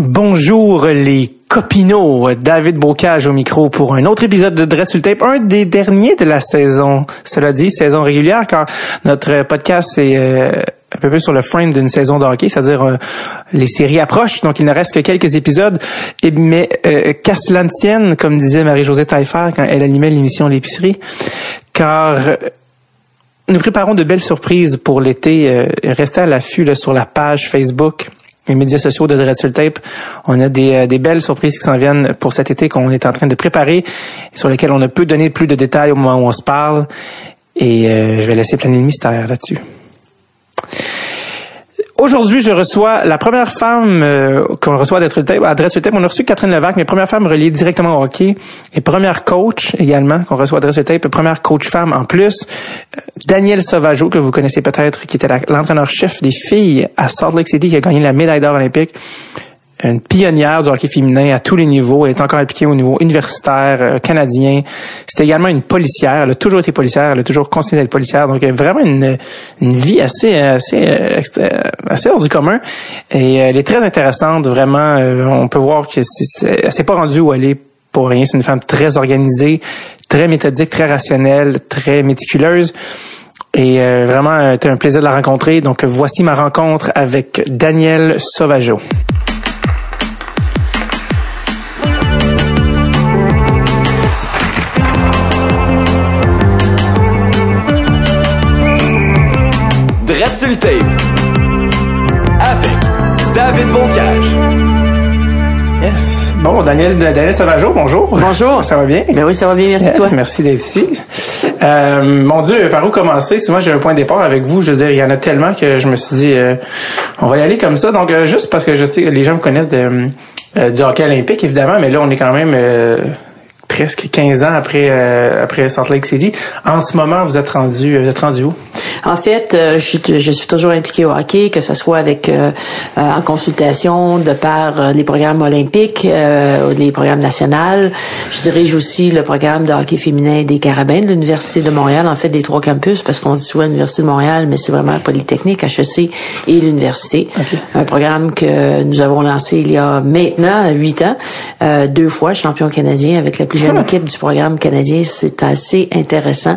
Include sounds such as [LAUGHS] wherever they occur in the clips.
Bonjour les copinots, David Bocage au micro pour un autre épisode de Dread Tape, un des derniers de la saison. Cela dit, saison régulière car notre podcast est euh, un peu plus sur le frame d'une saison de hockey, c'est-à-dire euh, les séries approchent, donc il ne reste que quelques épisodes. Mais euh, qu'à comme disait Marie-Josée Taillefer quand elle animait l'émission L'épicerie, car nous préparons de belles surprises pour l'été. restez à l'affût sur la page Facebook les médias sociaux de Dread sur Tape. On a des, euh, des belles surprises qui s'en viennent pour cet été qu'on est en train de préparer, sur lesquelles on ne peut donner plus de détails au moment où on se parle. Et euh, je vais laisser planer le mystère là-dessus. Aujourd'hui, je reçois la première femme euh, qu'on reçoit d'être à Dress Tape. On a reçu Catherine Levac, mais première femme reliée directement au hockey et première coach également qu'on reçoit à Dress Tape, première coach femme en plus. Euh, Danielle Sauvageau, que vous connaissez peut-être, qui était l'entraîneur-chef des filles à Salt Lake City, qui a gagné la médaille d'or olympique une pionnière du hockey féminin à tous les niveaux. Elle est encore impliquée au niveau universitaire, euh, canadien. C'était également une policière. Elle a toujours été policière. Elle a toujours continué d'être policière. Donc, elle a vraiment une, une vie assez, assez, euh, assez hors du commun. Et elle est très intéressante, vraiment. Euh, on peut voir que c'est, elle s'est pas rendue où elle est pour rien. C'est une femme très organisée, très méthodique, très rationnelle, très méticuleuse. Et vraiment, c'était un plaisir de la rencontrer. Donc, voici ma rencontre avec Danielle Sauvageau. Daniel, Daniel Sauvageau, bonjour. Bonjour. Ça va bien? Ben oui, ça va bien, merci toi. Merci d'être ici. Euh, mon Dieu, par où commencer? Souvent, j'ai un point de départ avec vous. Je veux dire, il y en a tellement que je me suis dit, euh, on va y aller comme ça. Donc, euh, juste parce que je sais que les gens vous connaissent de, du hockey olympique, évidemment, mais là, on est quand même presque 15 ans après euh, après Salt Lake City. En ce moment, vous êtes rendu vous êtes rendu où? En fait, euh, je, suis, je suis toujours impliqué au hockey, que ce soit avec euh, en consultation de par les programmes olympiques, les programmes nationaux. Je dirige aussi le programme de hockey féminin des Carabins de l'Université de Montréal, en fait des trois campus, parce qu'on dit souvent l'Université de Montréal, mais c'est vraiment Polytechnique, HEC et l'université. Un programme que nous avons lancé il y a maintenant huit ans, deux fois champion canadien avec la plus jeune équipe du programme canadien. C'est assez intéressant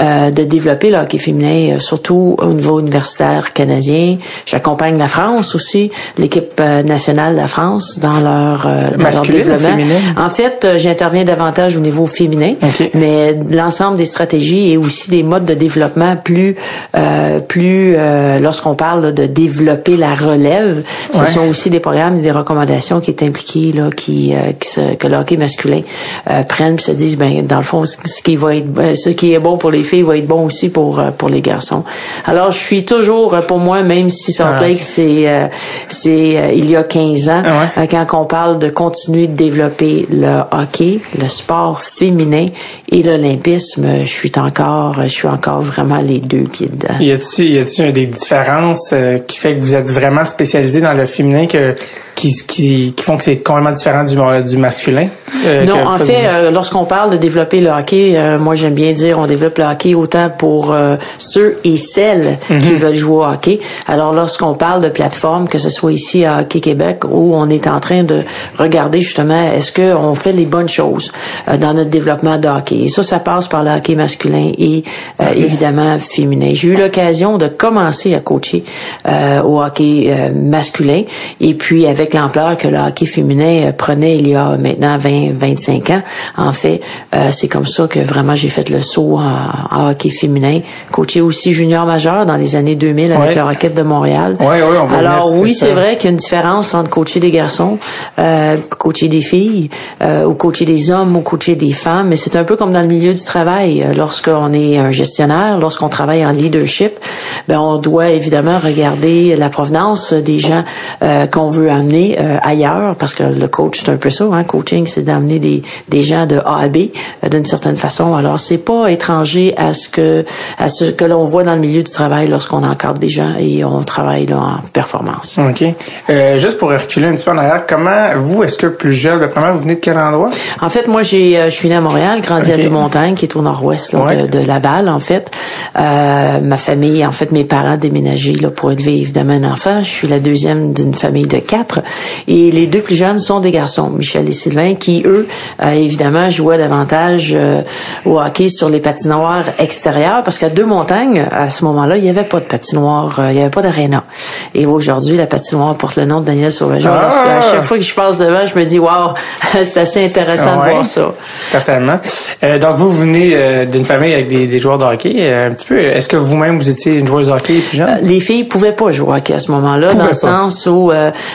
euh, de développer le hockey féminin, euh, surtout au niveau universitaire canadien. J'accompagne la France aussi, l'équipe euh, nationale de la France dans leur, dans leur développement. En fait, j'interviens davantage au niveau féminin, mais l'ensemble des stratégies et aussi des modes de développement plus, plus lorsqu'on parle de développer la relève, ce sont aussi des programmes et des recommandations qui est impliquées là, qui, qui que le hockey masculin prennent se disent ben dans le fond ce qui va être euh, ce qui est bon pour les filles va être bon aussi pour euh, pour les garçons. Alors je suis toujours euh, pour moi même si ça ah, c'est c'est il y a 15 ans ah quand on parle de continuer de développer le hockey, le sport féminin et l'olympisme, je suis encore je suis encore vraiment les deux pieds dedans. Y a-t-il y a-t-il des différences qui fait que vous êtes vraiment spécialisé dans le féminin que qui, qui, qui font que c'est complètement différent du, du masculin? Euh, non, en fait, euh, lorsqu'on parle de développer le hockey, euh, moi j'aime bien dire on développe le hockey autant pour ceux et celles qui mhm. veulent jouer au hockey. Alors lorsqu'on parle de plateforme, que ce soit ici à Hockey Québec, où on est en train de regarder justement est-ce qu'on fait les bonnes choses dans notre développement de hockey. Et ça, ça passe par le hockey masculin et évidemment féminin. J'ai eu l'occasion de commencer à coacher au hockey masculin et puis avec l'ampleur que le hockey féminin euh, prenait il y a maintenant 20, 25 ans. En fait, euh, c'est comme ça que vraiment j'ai fait le saut en, hockey féminin. Coaché aussi junior majeur dans les années 2000 avec la Rocket de Montréal. Alors oui, c'est vrai qu'il y a une différence entre coacher des garçons, euh, coacher des filles, euh, ou coacher des hommes ou coacher des femmes. Mais c'est un peu comme dans le milieu du travail. Lorsqu'on est un gestionnaire, lorsqu'on travaille en leadership, ben on doit évidemment regarder la provenance des gens qu'on veut amener euh, ailleurs, parce que le coach, c'est un peu ça, hein, coaching, c'est d'amener des, des gens de A à B euh, d'une certaine façon. Alors, c'est pas étranger à ce que à ce que l'on voit dans le milieu du travail lorsqu'on encadre des gens et on travaille là, en performance. OK. Euh, juste pour reculer un petit peu en arrière, comment, vous, est-ce que plus jeune, premièrement, vous venez de quel endroit? En fait, moi, j'ai, je suis né à Montréal, grandi à Deux-Montagnes, qui est au nord-ouest de, de, Laval, en fait. ma famille, en fait, mes parents déménagé là, pour élever évidemment un enfant. Je suis la deuxième d'une famille de quatre. Et les deux plus jeunes sont des garçons, Michel et Sylvain, qui eux, euh, évidemment, jouaient davantage euh, au hockey sur les patinoires extérieures, parce qu'à deux montagnes, à ce moment-là, il n'y avait pas de patinoire, euh, il n'y avait pas d'aréna. Et aujourd'hui, la patinoire porte le nom de Daniel Sauvageau. Ah! À chaque fois que je passe devant, je me dis, wow, [LAUGHS] c'est assez intéressant de voir ça. Certainement. Euh, donc, vous venez d'une famille avec des, des joueurs de hockey. un petit peu, est-ce que vous-même, vous étiez une joueuse de hockey plus jeune? Les filles pouvaient pas jouer au hockey à ce moment-là, dans le sens où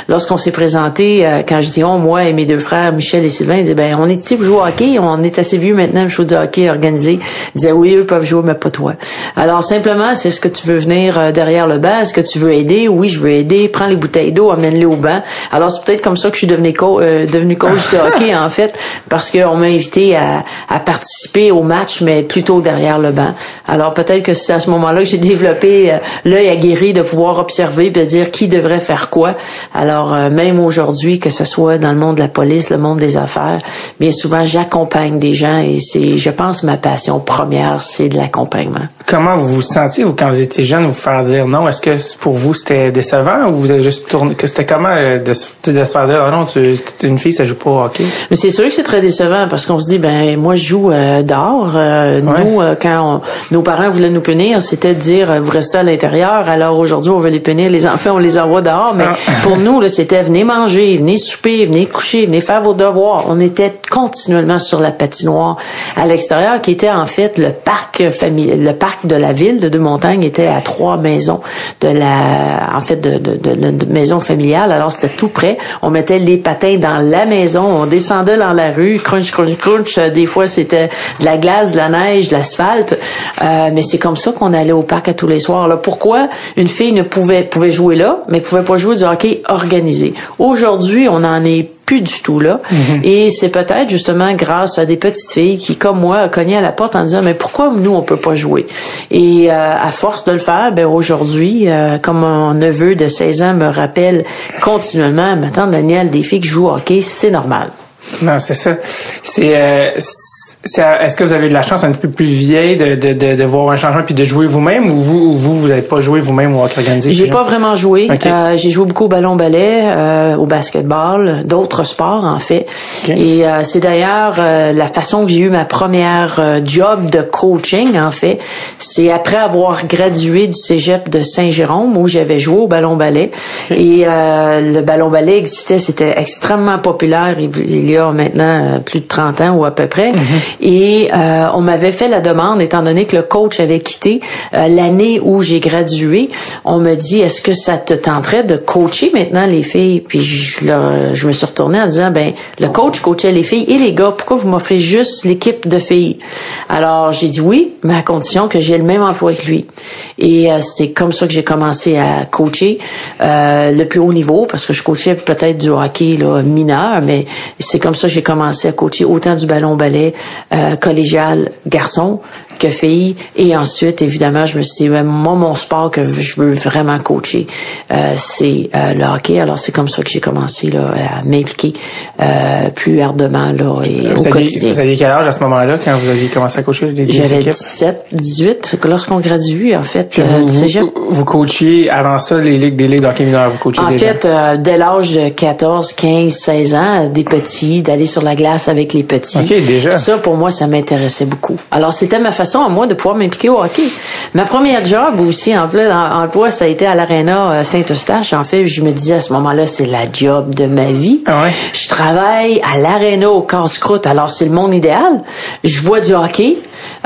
lorsqu'on s'est présenté, quand je dis on, moi et mes deux frères, Michel et Sylvain, ils disaient ben on est ici jouer au hockey, on est assez vieux maintenant pour jouer du hockey organisé. Ils disaient oui, eux peuvent jouer, mais pas toi. Alors simplement, c'est ce que tu veux venir euh, derrière le banc, est-ce que tu veux aider? Oui, je veux aider. Prends les bouteilles d'eau, amène-les au banc. Alors c'est peut-être comme ça que je suis devenu, co- euh, devenu coach de [LAUGHS] hockey en fait, parce qu'on m'a invité à, à participer au match, mais plutôt derrière le banc. Alors peut-être que c'est à ce moment-là que j'ai développé euh, l'œil aguerri de pouvoir observer et de dire qui devrait faire quoi. Alors euh, même aujourd'hui, que ce soit dans le monde de la police, le monde des affaires, bien souvent j'accompagne des gens et c'est, je pense, ma passion première, c'est de l'accompagnement. Comment vous vous sentiez, vous, quand vous étiez jeune, vous faire dire non? Est-ce que pour vous, c'était décevant ou vous avez juste tourné, que c'était comment euh, de, se- de se faire dire, ah non, tu, t'es une fille, ça joue pas au hockey? Mais c'est sûr que c'est très décevant parce qu'on se dit ben moi je joue euh, dehors. Euh, Ouais. Nous euh, quand on- nos parents voulaient nous punir, c'était de dire vous restez à l'intérieur. Alors aujourd'hui on veut les punir les enfants, on les envoie dehors. Mais Ah. pour nous là c'était venez manger, venez souper, venez coucher, venez faire vos devoirs. On était continuellement sur la patinoire à l'extérieur qui était en fait le parc le parc de la ville de Deux-Montagnes était à trois maisons de la en fait de- de maison familiale. Alors c'était tout près. On mettait les patins dans la maison, on descendait dans la rue, crunch crunch crunch. Euh, Des fois c'était de la glace, de la neige, de l'asphalte. Euh, mais c'est comme ça qu'on allait au parc à tous les soirs. Là, pourquoi une fille ne pouvait pouvait jouer là, mais pouvait pas jouer du hockey organisé? Aujourd'hui, on en est plus du tout là. Et c'est peut-être justement grâce à des petites filles qui, comme moi, cognaient à la porte en disant mais pourquoi nous on peut pas jouer? Et euh, à force de le faire, ben aujourd'hui, euh, comme mon neveu de 16 ans me rappelle continuellement, maintenant Daniel, des filles qui jouent au hockey, c'est normal. Non, c'est ça. C'est, euh, est-ce que vous avez de la chance un petit peu plus vieille de, de, de, de voir un changement puis de jouer vous-même ou vous, ou vous, vous n'avez pas joué vous-même au hockey organisé? J'ai pas vraiment joué. Euh, j'ai joué beaucoup au ballon ballet, euh, au basketball, d'autres sports en fait. Et euh, c'est d'ailleurs euh, la façon que j'ai eu ma première job de coaching en fait. C'est après avoir gradué du cégep de Saint-Jérôme où j'avais joué au ballon ballet. Et le ballon ballet existait, c'était extrêmement populaire il y a maintenant plus de 30 ans ou à peu près. Et euh, on m'avait fait la demande, étant donné que le coach avait quitté euh, l'année où j'ai gradué, on me dit est-ce que ça te tenterait de coacher maintenant les filles? Puis je, je me suis retournée en disant ben le coach coachait les filles et les gars, pourquoi vous m'offrez juste l'équipe de filles? Alors j'ai dit oui, mais à condition que j'ai le même emploi que lui. Et euh, c'est comme ça que j'ai commencé à coacher euh, le plus haut niveau parce que je coachais peut-être du hockey là, mineur, mais c'est comme ça que j'ai commencé à coacher autant du ballon ballet euh, collégial garçon que filles. Et ensuite, évidemment, je me suis dit, moi, mon sport que je veux vraiment coacher, euh, c'est euh, le hockey. Alors, c'est comme ça que j'ai commencé là, à m'impliquer euh, plus ardemment là, et au Vous aviez, quotidien. vous aviez quel âge à ce moment-là quand vous aviez commencé à coacher des J'avais équipes? 17, 18, lorsqu'on gradue, en fait, vous, coachiez avant ça les ligues des ligues de hockey mineur, vous coachiez En déjà? fait, dès l'âge de 14, 15, 16 ans, des petits, d'aller sur la glace avec les petits. Déjà. Ça, pour moi, ça m'intéressait beaucoup. Alors, c'était ma façon à moi de pouvoir m'impliquer au hockey. Ma première job aussi, en plein emploi, ça a été à l'Arena Saint-Eustache. En fait, je me disais à ce moment-là, c'est la job de ma vie. Ah ouais? Je travaille à l'Arena au casse-croûte. Alors, c'est le monde idéal. Je vois du hockey.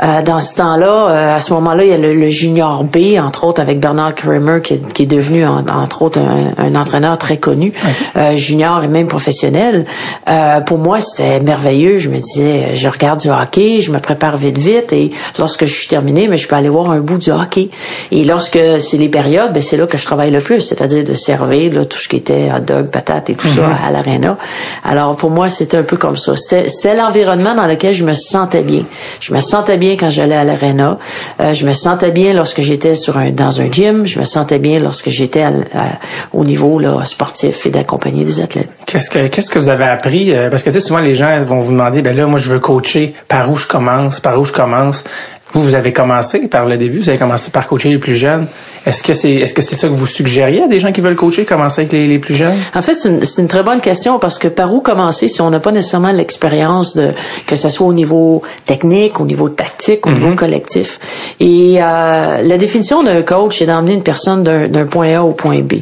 Euh, dans ce temps-là, euh, à ce moment-là, il y a le, le junior B, entre autres, avec Bernard Kramer, qui est, qui est devenu, en- entre autres, un, un entraîneur très connu, euh, junior et même professionnel. Euh, pour moi, c'était merveilleux. Je me disais, je regarde du hockey, je me prépare vite, vite, et lorsque je suis terminé, mais je peux aller voir un bout du hockey. Et lorsque c'est les périodes, ben c'est là que je travaille le plus, c'est-à-dire de servir là, tout ce qui était hot dog, patate et tout ça à l'aréna. Alors pour moi, c'était un peu comme ça. C'était l'environnement dans lequel je me sentais bien. Je me sentais bien quand j'allais à l'aréna. Euh, je me sentais bien lorsque j'étais sur un dans un gym. Je me sentais bien lorsque j'étais au niveau là, sportif et d'accompagner des athlètes. Qu'est-ce que qu'est-ce que vous avez appris Euh, Parce que tu sais, souvent les gens vont vous demander, ben là, moi je veux coacher. Par où je commence? Par où je commence? Vous, vous avez commencé par le début. Vous avez commencé par coacher les plus jeunes. Est-ce que c'est est-ce que c'est ça que vous suggériez à des gens qui veulent coacher, commencer avec les, les plus jeunes? En fait, c'est une, une, très bonne question parce que par où commencer si on n'a pas nécessairement l'expérience de que ce soit au niveau technique, au niveau tactique, au niveau collectif? Et euh, la définition d'un coach, c'est d'emmener une personne d'un point A au point B.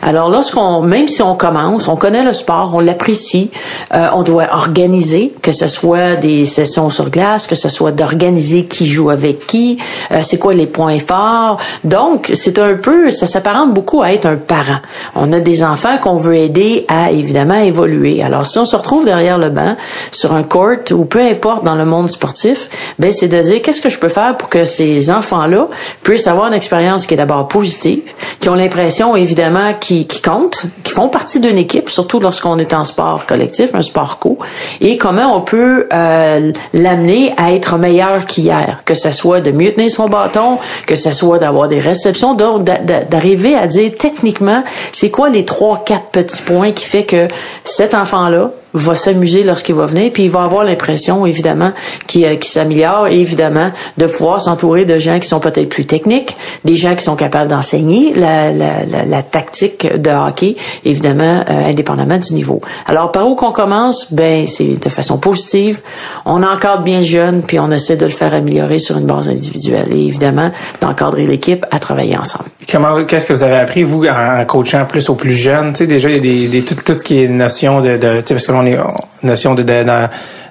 Alors lorsqu'on, même si on commence, on connaît le sport, on l'apprécie, euh, on doit organiser, que ce soit des sessions sur glace, que ce soit d'organiser qui joue avec qui, euh, c'est quoi les points forts. Donc c'est un peu, ça s'apparente beaucoup à être un parent. On a des enfants qu'on veut aider à évidemment évoluer. Alors si on se retrouve derrière le banc, sur un court ou peu importe dans le monde sportif, ben c'est de dire qu'est-ce que je peux faire pour que ces enfants-là puissent avoir une expérience qui est d'abord positive, qui ont l'impression évidemment qui, qui comptent, qui font partie d'une équipe, surtout lorsqu'on est en sport collectif, un sport co, et comment on peut euh, l'amener à être meilleur qu'hier, que ce soit de mieux tenir son bâton, que ce soit d'avoir des réceptions, d'arriver à dire techniquement c'est quoi les trois quatre petits points qui fait que cet enfant-là va s'amuser lorsqu'il va venir, puis il va avoir l'impression, évidemment, qu'il euh, s'améliore et évidemment de pouvoir s'entourer de gens qui sont peut-être plus techniques, des gens qui sont capables d'enseigner la, la, la, la, tactique de hockey, évidemment, euh, indépendamment du niveau. Alors, par où qu'on commence? Ben, c'est de façon positive. On encadre bien le jeune, puis on essaie de le faire améliorer sur une base individuelle et évidemment d'encadrer l'équipe à travailler ensemble. Comment, qu'est-ce que vous avez appris, vous, en coachant plus aux plus jeunes? Tu sais, déjà, il y a des, des tout, tout ce qui est notion de, de tu sais, parce que on est notion de, de, de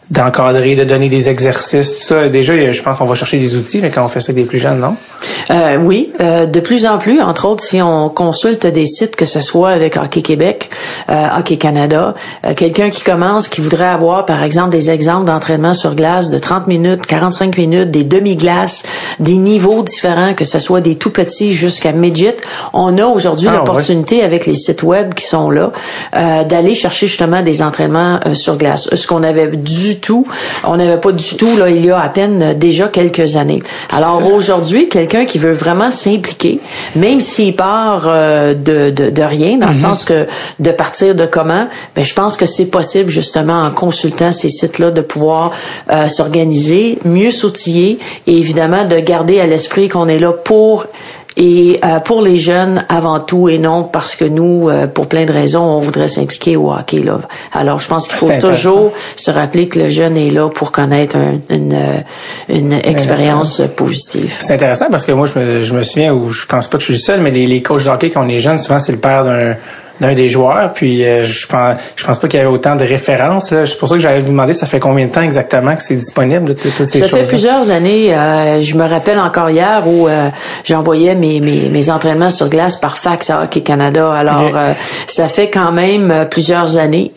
d'encadrer, de donner des exercices, tout ça. Déjà, je pense qu'on va chercher des outils là, quand on fait ça avec des plus jeunes, non? Euh, oui, euh, de plus en plus, entre autres, si on consulte des sites, que ce soit avec Hockey Québec, euh, Hockey Canada, euh, quelqu'un qui commence, qui voudrait avoir, par exemple, des exemples d'entraînement sur glace de 30 minutes, 45 minutes, des demi-glaces, des niveaux différents, que ce soit des tout petits jusqu'à midget, on a aujourd'hui ah, l'opportunité avec les sites web qui sont là, euh, d'aller chercher justement des entraînements sur glace. Ce qu'on avait dû tout. On n'avait pas du tout, là, il y a à peine euh, déjà quelques années. Alors aujourd'hui, quelqu'un qui veut vraiment s'impliquer, même s'il part euh, de, de, de, rien, dans le mhm. sens que de partir de comment, ben, je pense que c'est possible justement en consultant ces sites-là de pouvoir euh, s'organiser, mieux s'outiller et évidemment de garder à l'esprit qu'on est là pour et euh, pour les jeunes avant tout et non parce que nous, euh, pour plein de raisons, on voudrait s'impliquer au hockey. Là. Alors, je pense qu'il faut toujours se rappeler que le jeune est là pour connaître une, euh, une expérience positive. C'est intéressant parce que moi, je me, je me souviens, ou je pense pas que je suis seul, mais les, les coachs de hockey quand on est jeune, souvent c'est le père d'un d'un des joueurs. Puis euh, je pense je pense pas qu'il y avait autant de références. C'est pour ça que j'allais vous demander ça fait combien de temps exactement que c'est disponible toutes ces Ça fait plusieurs années. Euh, je me rappelle encore hier où euh, j'envoyais mes, mes, mes entraînements sur glace par fax à Hockey Canada. Alors ça fait quand même plusieurs années.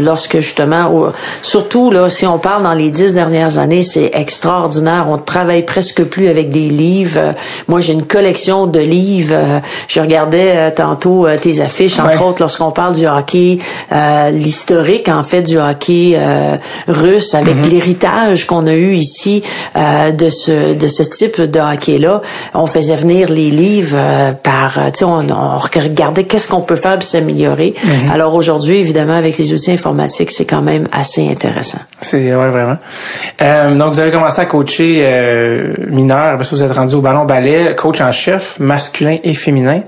lorsque justement, surtout là, si on parle dans les dix dernières années, c'est extraordinaire. On travaille presque plus avec des livres. moi, j'ai une collection de livres. je regardais tantôt tes affiches lorsqu'on parle du hockey, euh, l'historique en fait du hockey euh, russe avec mhm. l'héritage qu'on a eu ici euh, de ce de ce type de hockey là, on faisait venir les livres par, tu sais, on, regardait qu'est-ce qu'on peut faire pour s'améliorer. Mhm. Alors aujourd'hui, évidemment, avec les outils informatiques, c'est quand même assez intéressant. C'est ouais vraiment. donc vous avez commencé à coacher mineur, parce que vous êtes rendu au ballon ballet, coach en chef masculin et féminin.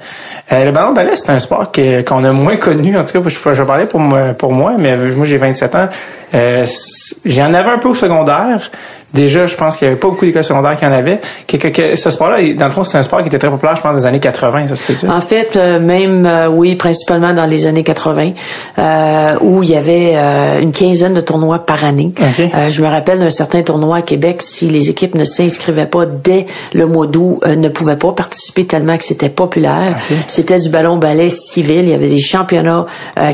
le ballon ballet, c'est un sport qu'on on a moins connu. En tout cas, je, je parlais pour moi, pour moi, mais moi j'ai 27 ans. Euh, J'en avais un peu au secondaire, Déjà, je pense qu'il n'y avait pas beaucoup d'écoles secondaires qui en avaient. Que, que, ce sport-là, dans le fond, c'est un sport qui était très populaire, je pense, les années 80, ça se En fait, euh, même, euh, oui, principalement dans les années 80, euh, où il y avait euh, une quinzaine de tournois par année. je me rappelle d'un certain tournoi à Québec, si les équipes ne s'inscrivaient pas dès le mois d'août, ne pouvaient pas participer tellement que c'était populaire. C'était du ballon ballet civil. Il y avait des championnats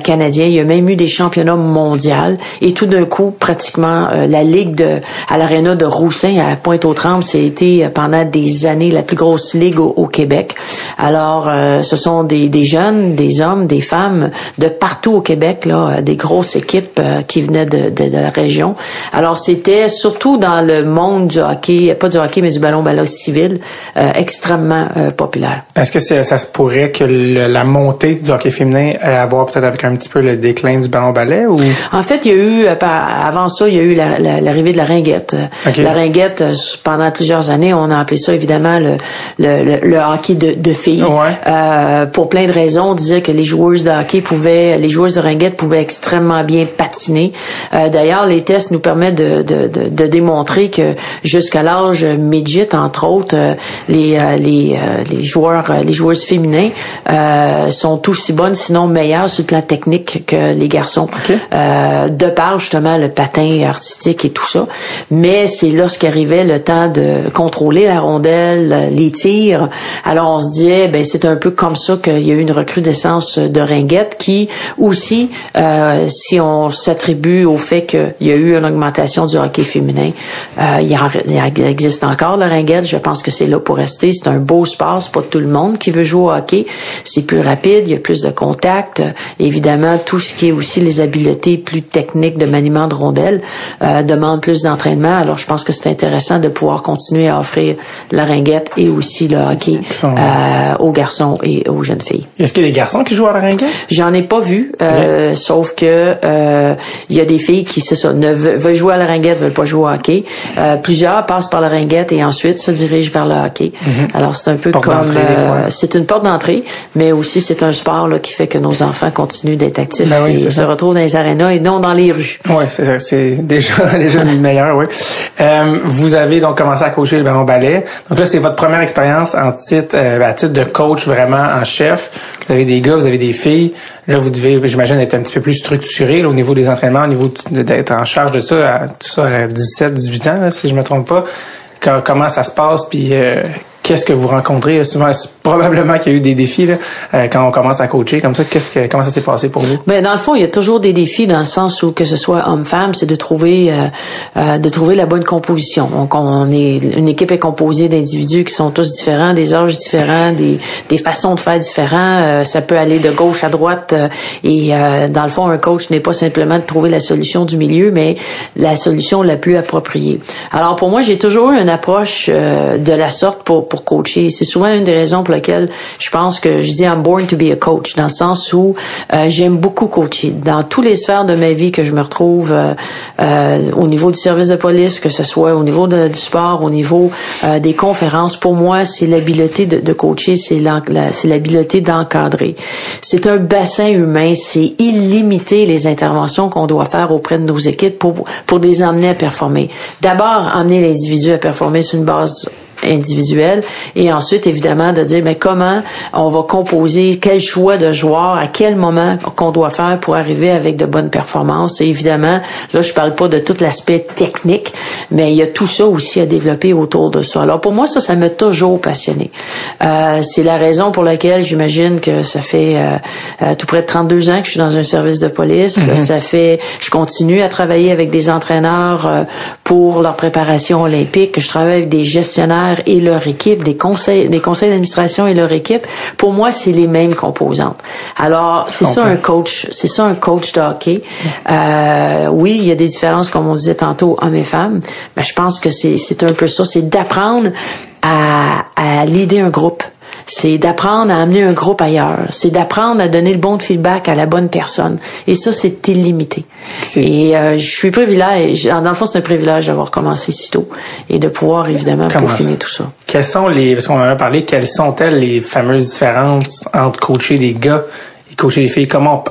canadiens. Il y a même eu des championnats mondiaux. Et tout d'un coup, pratiquement, la ligue de à l'aréna de Roussin à Pointe-aux-Trembles, été euh, pendant des années la plus grosse ligue au, Québec. Alors, euh, ce sont des, jeunes, des hommes, des femmes de partout au Québec, là, euh, des grosses équipes qui venaient de, la région. Alors, c'était surtout dans le monde du hockey, pas du hockey, mais du ballon ballon civil, extrêmement populaire. Est-ce que ça se pourrait que la montée du hockey féminin ait à voir peut-être avec un petit peu le déclin du ballon ballet ou? En fait, il y a eu avant ça, il y a eu l'arrivée de la ringuette La ringuette, euh, pendant plusieurs années, on a appelé ça évidemment le, le, le, hockey de, de filles. Euh, pour plein de raisons, on disait que les joueuses de hockey pouvaient, les joueuses de ringuette pouvaient extrêmement bien patiner. Euh, D'ailleurs, les tests nous permettent de, de, de, de démontrer que jusqu'à l'âge midget, entre autres, euh, les, les, les joueurs, les joueuses féminins sont aussi bonnes, sinon meilleures sur le plan technique que les garçons. de par justement le patin artistique et tout ça. Mais c'est lorsqu'arrivait le temps de contrôler la rondelle, les tirs, alors on se disait, ben c'est un peu comme ça qu'il y a eu une recrudescence de ringuettes qui aussi, euh, si on s'attribue au fait qu'il y a eu une augmentation du hockey féminin, euh, il, existe encore la ringuette. Je pense que c'est là pour rester. C'est un beau sport, c'est pas tout le monde qui veut jouer au hockey. C'est plus rapide, il y a plus de contact. Évidemment, tout ce qui est aussi les habiletés plus techniques de maniement de rondelle euh, demande plus d'entraînement. Je pense que c'est intéressant de pouvoir continuer à offrir la ringuette et aussi le hockey euh, aux garçons et aux jeunes filles. Est-ce qu'il y a des garçons qui jouent à la ringuette? J'en ai pas vu, euh, sauf que euh, il y a des filles qui, c'est ça, ne veulent, jouer à la ringuette, veulent pas jouer au hockey. Euh, plusieurs passent par la ringuette et ensuite se dirigent vers le hockey. Mhm. Alors, c'est un peu comme... Euh, c'est une porte d'entrée, mais aussi c'est un sport là, qui fait que nos enfants continuent d'être actifs ben et se retrouvent dans les arénas et non dans les rues. Oui, c'est déjà, [LAUGHS] déjà le meilleur, oui. Euh, vous avez donc commencé à coacher le ballon ballet. Donc là, c'est votre première expérience en titre, euh, à titre de coach vraiment en chef. Vous avez des gars, vous avez des filles. Là, vous devez, j'imagine, être un petit peu plus structuré au niveau des entraînements, au niveau d'être en charge de ça, à, tout ça à 17, 18 ans, si je me trompe pas. comment ça se passe, puis euh, qu'est-ce que vous rencontrez? Souvent probablement qu'il y a eu des défis là, euh, quand on commence à coacher. Comme ça qu'est-ce que comment ça s'est passé pour vous? Ben dans le fond il y a toujours des défis dans le sens où que ce soit homme-femme c'est de trouver euh, euh, de trouver la bonne composition. Donc on est une équipe est composée d'individus qui sont tous différents des âges différents des, des façons de faire différents. Ça peut aller de gauche à droite et dans le fond un coach n'est pas simplement de trouver la solution du milieu mais la solution la plus appropriée. Alors pour moi j'ai toujours eu une approche de la sorte pour pour coacher. C'est souvent une des raisons pour lesquelles je pense que je dis I'm born to be a coach, dans le sens où euh, j'aime beaucoup coacher. Dans tous les sphères de ma vie que je me retrouve euh, euh, au niveau du service de police, que ce soit au niveau du sport, au niveau des conférences, pour moi, c'est l'habileté de, de, coacher, c'est l'habileté d'encadrer. C'est un bassin humain, c'est illimité les interventions qu'on doit faire auprès de nos équipes pour, pour les emmener à performer. D'abord, emmener l'individu à performer sur une base individuel. Et ensuite évidemment de dire mais comment on va composer quel choix de joueurs à quel moment qu'on doit faire pour arriver avec de bonnes performances. Et évidemment là je parle pas de tout l'aspect technique mais il y a tout ça aussi à développer autour de ça. Alors pour moi ça ça m'a toujours passionné. Euh, c'est la raison pour laquelle j'imagine que ça fait euh, euh, tout près de 32 ans que je suis dans un service de police. Mm-hmm. ça fait je continue à travailler avec des entraîneurs euh, pour leur préparation olympique. Je travaille avec des gestionnaires et leur équipe, des conseils, des conseils d'administration et leur équipe, pour moi, c'est les mêmes composantes. Alors, c'est ça un coach, c'est ça un coach de hockey. Euh, oui, il y a des différences, comme on disait tantôt, hommes et femmes, mais je pense que c'est un peu ça, c'est d'apprendre à, à leader un groupe c'est d'apprendre à amener un groupe ailleurs, c'est d'apprendre à donner le bon feedback à la bonne personne. Et ça, c'est illimité. Et euh, je suis privilégié, dans le fond, c'est un privilège d'avoir commencé si tôt et de pouvoir évidemment peaufiner tout ça. Quelles sont les, parce qu'on en a parlé, quelles sont-elles les fameuses différences entre coacher des gars et coacher des filles? Comment,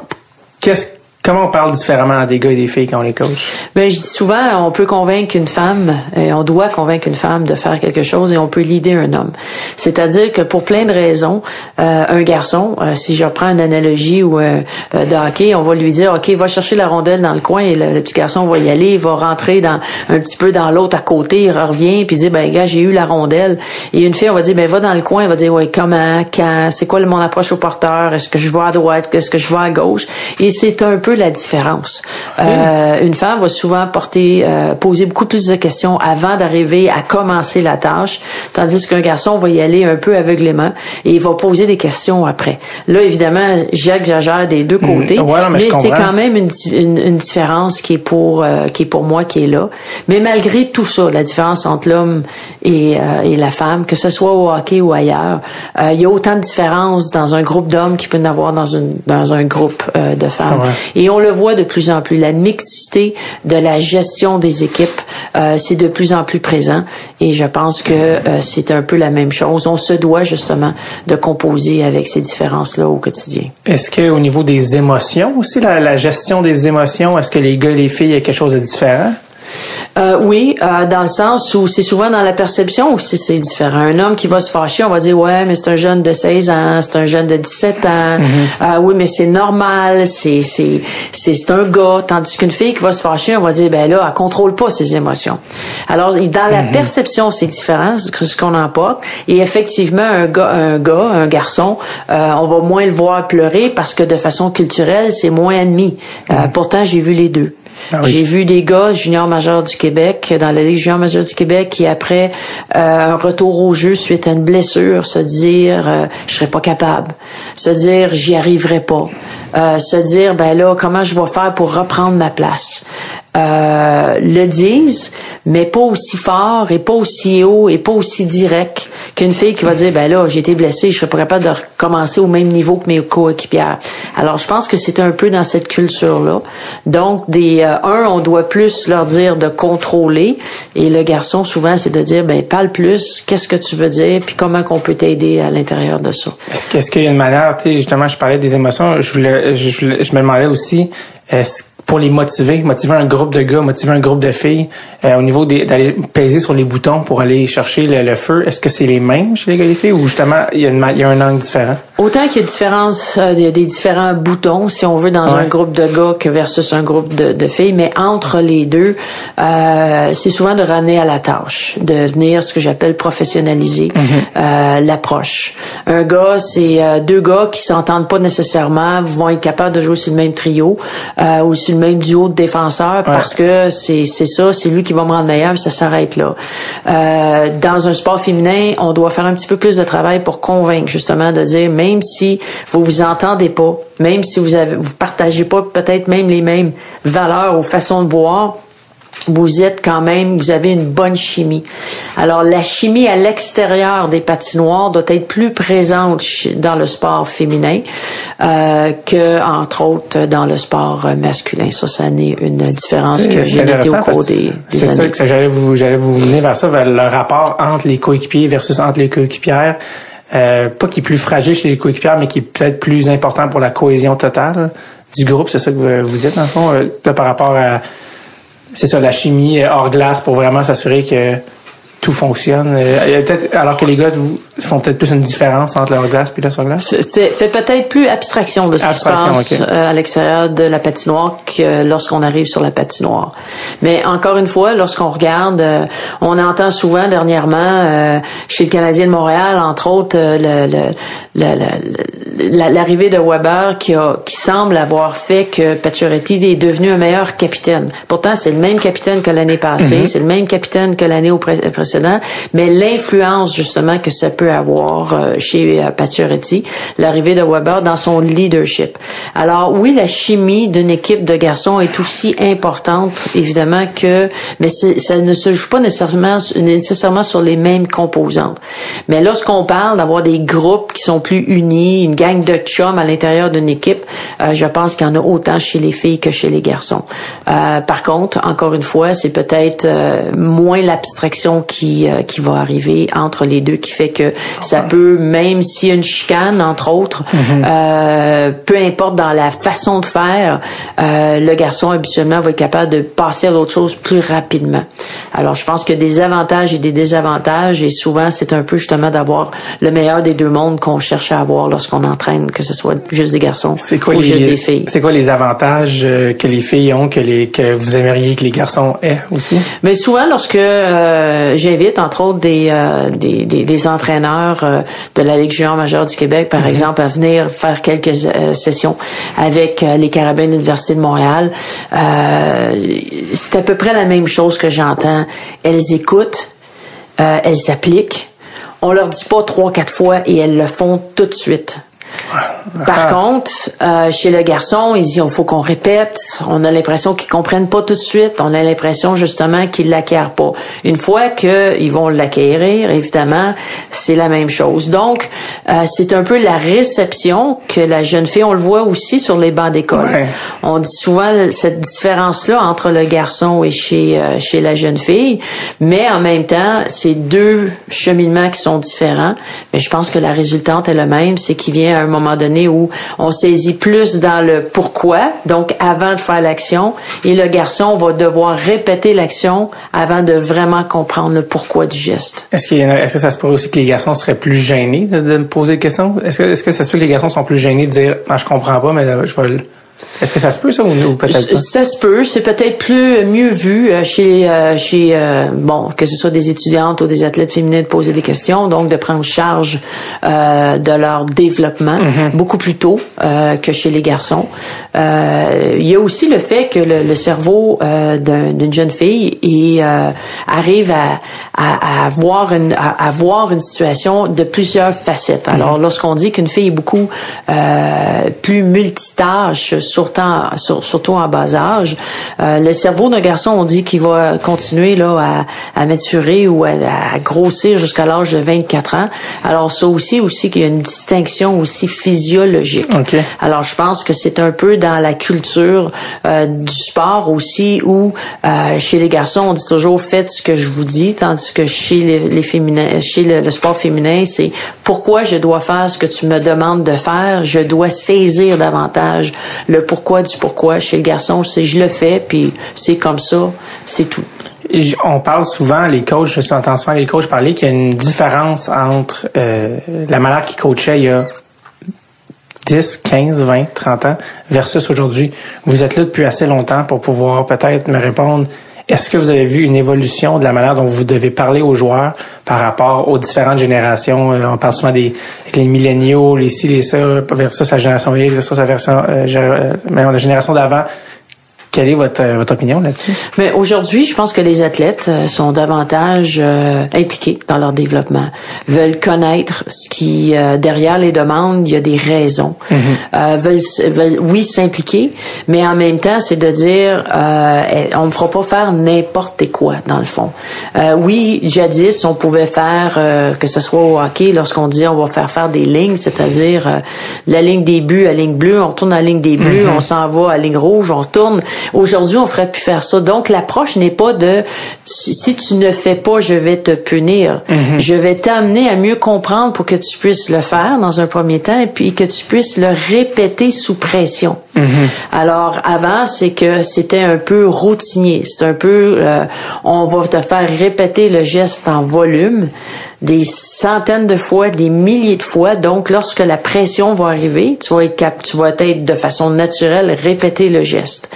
qu'est-ce Comment on parle différemment des gars et des filles quand on les coach? Ben, je dis souvent, on peut convaincre une femme, et on doit convaincre une femme de faire quelque chose et on peut leader un homme. C'est-à-dire que pour plein de raisons, euh, un garçon, euh, si je reprends une analogie ou euh, de hockey, on va lui dire, OK, va chercher la rondelle dans le coin et le, petit garçon va y aller, il va rentrer dans un petit peu dans l'autre à côté, il revient, puis dit, ben gars, j'ai eu la rondelle. Et une fille, on va dire, ben va dans le coin, elle va dire, ouais, comment, quand, c'est quoi mon approche au porteur, est-ce que je vais à droite, est-ce que je vais à gauche? Et c'est un peu la différence. Euh, une femme va souvent porter, euh, poser beaucoup plus de questions avant d'arriver à commencer la tâche, tandis qu'un garçon va y aller un peu aveuglément et il va poser des questions après. Là, évidemment, j'exagère des deux hmm. côtés, mais, c'est quand même une, une, différence qui est pour euh, qui est pour moi qui est là. Mais malgré tout ça, la différence entre l'homme et, et la femme, que ce soit au hockey ou ailleurs, il y a autant de différences dans un groupe d'hommes qu'il peut y en avoir dans une dans un groupe de femmes. Ah et Et on le voit de plus en plus. La mixité de la gestion des équipes, euh, c'est de plus en plus présent. Et je pense que euh, c'est un peu la même chose. On se doit justement de composer avec ces différences-là au quotidien. Est-ce que au niveau des émotions aussi, la, gestion des émotions, est-ce que les gars et les filles, il y a quelque chose de différent? Euh, oui, euh, dans le sens où c'est souvent dans la perception où c'est différent. Un homme qui va se fâcher, on va dire ouais, mais c'est un jeune de 16 ans, c'est un jeune de 17 ans. Mm-hmm. euh, oui, mais c'est normal, c'est c'est c'est un gars. Tandis qu'une fille qui va se fâcher, on va dire ben là, elle contrôle pas ses émotions. Alors dans la mm-hmm. perception, c'est différent ce qu'on emporte. Et effectivement, un gars, un gars, un garçon, euh, on va moins le voir pleurer parce que de façon culturelle, c'est moins admis. Euh, mm-hmm. pourtant, j'ai vu les deux. Ah J'ai vu des gars junior majeur du Québec dans la Ligue junior majeure du Québec qui après euh, un retour au jeu suite à une blessure se dire euh, je serais pas capable, se dire j'y arriverai pas, euh, se dire ben là comment je vais faire pour reprendre ma place? Euh, le disent, mais pas aussi fort et pas aussi haut et pas aussi direct qu'une fille qui va dire ben là j'ai été blessée, je serais pas capable de recommencer au même niveau que mes coéquipières. Alors je pense que c'est un peu dans cette culture là. Donc des euh, un on doit plus leur dire de contrôler et le garçon souvent c'est de dire ben parle plus, qu'est-ce que tu veux dire puis comment qu'on peut t'aider à l'intérieur de ça. Est-ce qu'il y a une manière, tu sais justement je parlais des émotions, je voulais je, je me demandais aussi est-ce pour les motiver, motiver un groupe de gars, motiver un groupe de filles, euh, au niveau d'aller peser sur les boutons pour aller chercher le, feu, est-ce que c'est les mêmes chez les gars et les filles ou justement il y il y a un angle différent? Autant qu'il y a différence, euh, des différents boutons, si on veut, dans un groupe de gars que versus un groupe de, de filles, mais entre les deux, euh, c'est souvent de ramener à la tâche, de venir ce que j'appelle professionnaliser mhm. euh, l'approche. Un gars, c'est euh, deux gars qui s'entendent pas nécessairement, vont être capables de jouer sur le même trio ou sur même duo de défenseurs parce que c'est ça, c'est lui qui va me rendre meilleur, ça s'arrête là. Euh, dans un sport féminin, on doit faire un petit peu plus de travail pour convaincre justement de dire même si vous vous entendez pas, même si vous avez vous partagez pas peut-être même les mêmes valeurs ou façons de voir, vous êtes quand même, vous avez une bonne chimie. Alors la chimie à l'extérieur des patinoires doit être plus présente dans le sport féminin euh, que entre autres dans le sport masculin. Ça, ça n'est une différence que j'ai notée au cours des, des C'est ça que j'allais vous, j'allais vous mener vers ça, vers le rapport entre les coéquipiers versus entre les coéquipières. Euh, pas qui est plus fragile chez les coéquipières, mais qui est peut-être plus important pour la cohésion totale du groupe. C'est ça que vous, dites, dans le fond, euh, par rapport à c'est ça, la chimie hors glace pour vraiment s'assurer que tout fonctionne. Euh, peut-être, alors que les gars font peut-être plus une différence entre leur glace et le sur glace. Fait, fait peut-être plus abstraction de ce qui se passe euh, à l'extérieur de la patinoire que lorsqu'on arrive sur la patinoire. Mais encore une fois, lorsqu'on regarde, euh, on entend souvent dernièrement chez le Canadien de Montréal, entre autres, le, l'arrivée de Weber qui, a, qui semble avoir fait que Pacioretty est devenu un meilleur capitaine. Pourtant, c'est le même capitaine que l'année passée, mm-hmm. c'est le même capitaine que l'année précédente mais l'influence justement que ça peut avoir euh, chez euh, Pacioretty, l'arrivée de Weber dans son leadership. Alors oui, la chimie d'une équipe de garçons est aussi importante, évidemment que, mais ça ne se joue pas nécessairement, nécessairement sur les mêmes composantes. Mais lorsqu'on parle d'avoir des groupes qui sont plus unis, une gang de chums à l'intérieur d'une équipe, euh, je pense qu'il y en a autant chez les filles que chez les garçons. Euh, par contre, encore une fois, c'est peut-être moins l'abstraction euh, qui va arriver entre les deux qui fait que ça peut même s'il y a une chicane entre autres mhm. euh, peu importe dans la façon de faire euh, le garçon habituellement va être capable de passer à l'autre chose plus rapidement. Alors je pense que des avantages et des désavantages et souvent c'est un peu justement d'avoir le meilleur des deux mondes qu'on cherche à avoir lorsqu'on entraîne que ce soit juste des garçons ou juste des filles. c'est quoi les avantages que les filles ont que les que vous aimeriez que les garçons aient aussi? Mais souvent lorsque j'invite entre autres des, euh, des, des, entraîneurs euh, de la Ligue junior majeure du Québec, par mhm. exemple, à venir faire quelques euh, sessions avec les Carabins de l'Université de Montréal. c'est à peu près la même chose que j'entends. Elles écoutent, elles appliquent. On leur dit pas trois, quatre fois et elles le font tout de suite. Par contre, euh, chez le garçon, il dit il faut qu'on répète. On a l'impression qu'ils comprennent pas tout de suite. On a l'impression justement qu'ils l'acquièrent pas. Une fois qu'ils vont l'acquérir, évidemment, c'est la même chose. Donc, euh, c'est un peu la réception que la jeune fille, on le voit aussi sur les bancs d'école. On dit souvent cette différence-là entre le garçon et chez euh, chez la jeune fille, mais en même temps, c'est deux cheminements qui sont différents. Mais je pense que la résultante est la même, c'est qu'il vient à un moment donné où on saisit plus dans le pourquoi, donc avant de faire l'action, et le garçon va devoir répéter l'action avant de vraiment comprendre le pourquoi du geste. Est-ce, est que ça se pourrait aussi que les garçons seraient plus gênés de, me poser des questions? Est-ce que, est-ce que ça se peut que les garçons sont plus gênés de dire, ah, je comprends pas, mais je vais est-ce que ça se peut ça ou, peut-être pas? Ça se peut, c'est peut-être plus mieux vu euh, chez euh, chez euh, bon que ce soit des étudiantes ou des athlètes féminines de poser des questions, donc de prendre charge de leur développement mm-hmm. beaucoup plus tôt que chez les garçons. il y a aussi le fait que le, cerveau d'une jeune fille et, arrive à, à, à, voir une à, voir une situation de plusieurs facettes. Alors mm-hmm. lorsqu'on dit qu'une fille est beaucoup plus multitâche surtout, surtout en bas âge. Euh, le cerveau d'un garçon, on dit qu'il va continuer là à, à maturer ou à, grossir jusqu'à l'âge de 24 ans. Alors ça aussi, aussi qu'il y a une distinction aussi physiologique. Alors je pense que c'est un peu dans la culture euh, du sport aussi où euh, chez les garçons, on dit toujours faites ce que je vous dis, tandis que chez les, les féminins, chez le, le sport féminin, c'est pourquoi je dois faire ce que tu me demandes de faire, je dois saisir davantage le pourquoi du pourquoi. Chez le garçon, c'est je le fais, puis c'est comme ça, c'est tout. on parle souvent, les coachs, je suis entends souvent les coachs parler qu'il y a une différence entre euh, la manière qu'ils coachaient il y a 10, 15, 20, 30 ans versus aujourd'hui. Vous êtes là depuis assez longtemps pour pouvoir peut-être me répondre est-ce que vous avez vu une évolution de la manière dont vous devez parler aux joueurs par rapport aux différentes générations? Euh, on parle souvent des les milléniaux, les ci, les ça, versus la génération Y, versus la, version, euh, euh la génération d'avant? Quelle est votre, euh, votre opinion là-dessus? Mais aujourd'hui, je pense que les athlètes euh, sont davantage euh, impliqués dans leur développement, veulent connaître ce qui derrière les demandes, il y a des raisons, mm-hmm. veulent, oui s'impliquer, mais en même temps, c'est de dire eh, on ne fera pas faire n'importe quoi dans le fond. oui, jadis, on pouvait faire que ce soit au hockey, lorsqu'on disait on va faire faire des lignes, c'est-à-dire la ligne des buts à ligne bleue, on tourne à la ligne des bleus, mm-hmm. on s'en va à ligne rouge, on tourne. Aujourd'hui, on ferait plus faire ça. Donc, l'approche n'est pas de si tu ne fais pas, je vais te punir. Mhm. Je vais t'amener à mieux comprendre pour que tu puisses le faire dans un premier temps et puis que tu puisses le répéter sous pression. Mhm. Alors, avant, c'est que c'était un peu routinier. C'est un peu, euh, on va te faire répéter le geste en volume des centaines de fois, des milliers de fois. Donc, lorsque la pression va arriver, tu vas être, tu vas être de façon naturelle répéter le geste.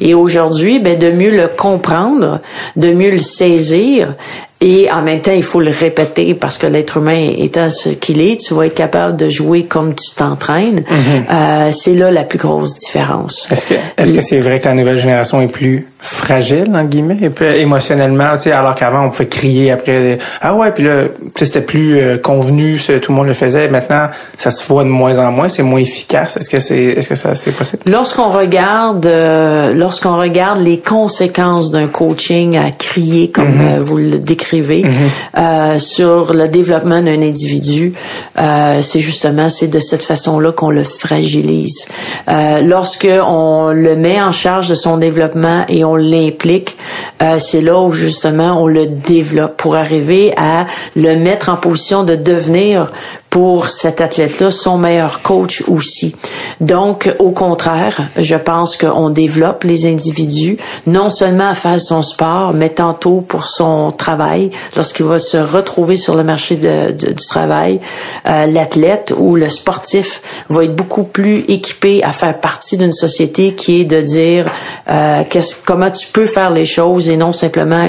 Et aujourd'hui, ben, de mieux le comprendre, de mieux le saisir, et en même temps, il faut le répéter parce que l'être humain étant ce qu'il est, tu vas être capable de jouer comme tu t'entraînes. Mhm. euh, c'est là la plus grosse différence. Est-ce que est-ce que c'est vrai que la nouvelle génération est plus fragile en guillemets, et plus émotionnellement, tu sais, alors qu'avant on pouvait crier après ah ouais, puis là c'était plus euh, convenu, tout le monde le faisait. Maintenant, ça se voit de moins en moins, c'est moins efficace. Est-ce que c'est est-ce que ça c'est possible? Lorsqu'on regarde euh, lorsqu'on regarde les conséquences d'un coaching à crier comme mhm. euh, vous le décrivez Mhm. sur le développement d'un individu, c'est justement c'est de cette façon-là qu'on le fragilise. Lorsque on le met en charge de son développement et on l'implique, euh, c'est là où justement on le développe pour arriver à le mettre en position de devenir pour cet athlète-là son meilleur coach aussi. Donc, au contraire, je pense qu'on développe les individus non seulement à faire son sport, mais tantôt pour son travail. Lorsqu'il va se retrouver sur le marché du travail, euh, l'athlète ou le sportif va être beaucoup plus équipé à faire partie d'une société qui est de dire euh, comment tu peux faire les choses et non simplement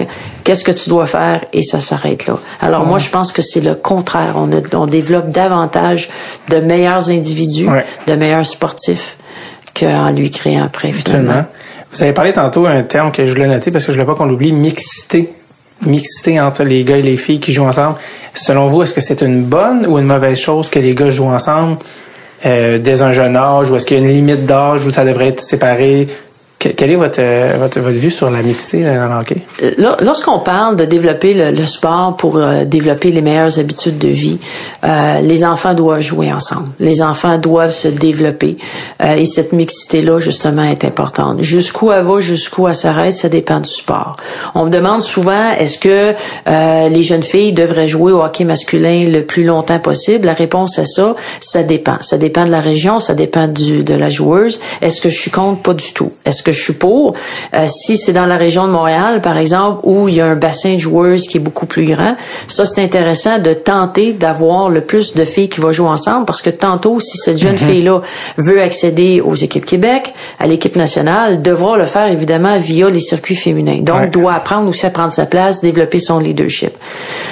qu'est-ce que tu dois faire et ça s'arrête là. Alors moi, je pense que c'est le contraire. On, on développe davantage de meilleurs individus, de meilleurs sportifs qu'en lui créant après, finalement. Vous avez parlé tantôt d'un terme que je voulais noter parce que je ne voulais pas qu'on l'oublie, mixité. Mixité entre les gars et les filles qui jouent ensemble. Selon vous, est-ce que c'est une bonne ou une mauvaise chose que les gars jouent ensemble? euh, dès un jeune âge ou est-ce qu'il y a une limite d'âge où ça devrait être séparé? Quelle est votre, euh, votre, votre, vue sur la mixité dans le hockey? Euh, lorsqu'on parle de développer le, sport pour euh, développer les meilleures habitudes de vie, euh, les enfants doivent jouer ensemble. Les enfants doivent se développer. Euh, et cette mixité-là, justement, est importante. Jusqu'où elle va, jusqu'où elle s'arrête, ça dépend du sport. On me demande souvent, est-ce que les jeunes filles devraient jouer au hockey masculin le plus longtemps possible? La réponse à ça, ça dépend. Ça dépend de la région, ça dépend du, de la joueuse. Est-ce que je suis contre? Pas du tout. Est-ce que je suis pour. Euh, si c'est dans la région de Montréal, par exemple, où il y a un bassin de joueuses qui est beaucoup plus grand, ça c'est intéressant de tenter d'avoir le plus de filles qui vont jouer ensemble parce que tantôt, si cette jeune mhm. fille-là veut accéder aux équipes Québec, à l'équipe nationale, devra le faire évidemment via les circuits féminins. Donc, doit apprendre aussi à prendre sa place, développer son leadership.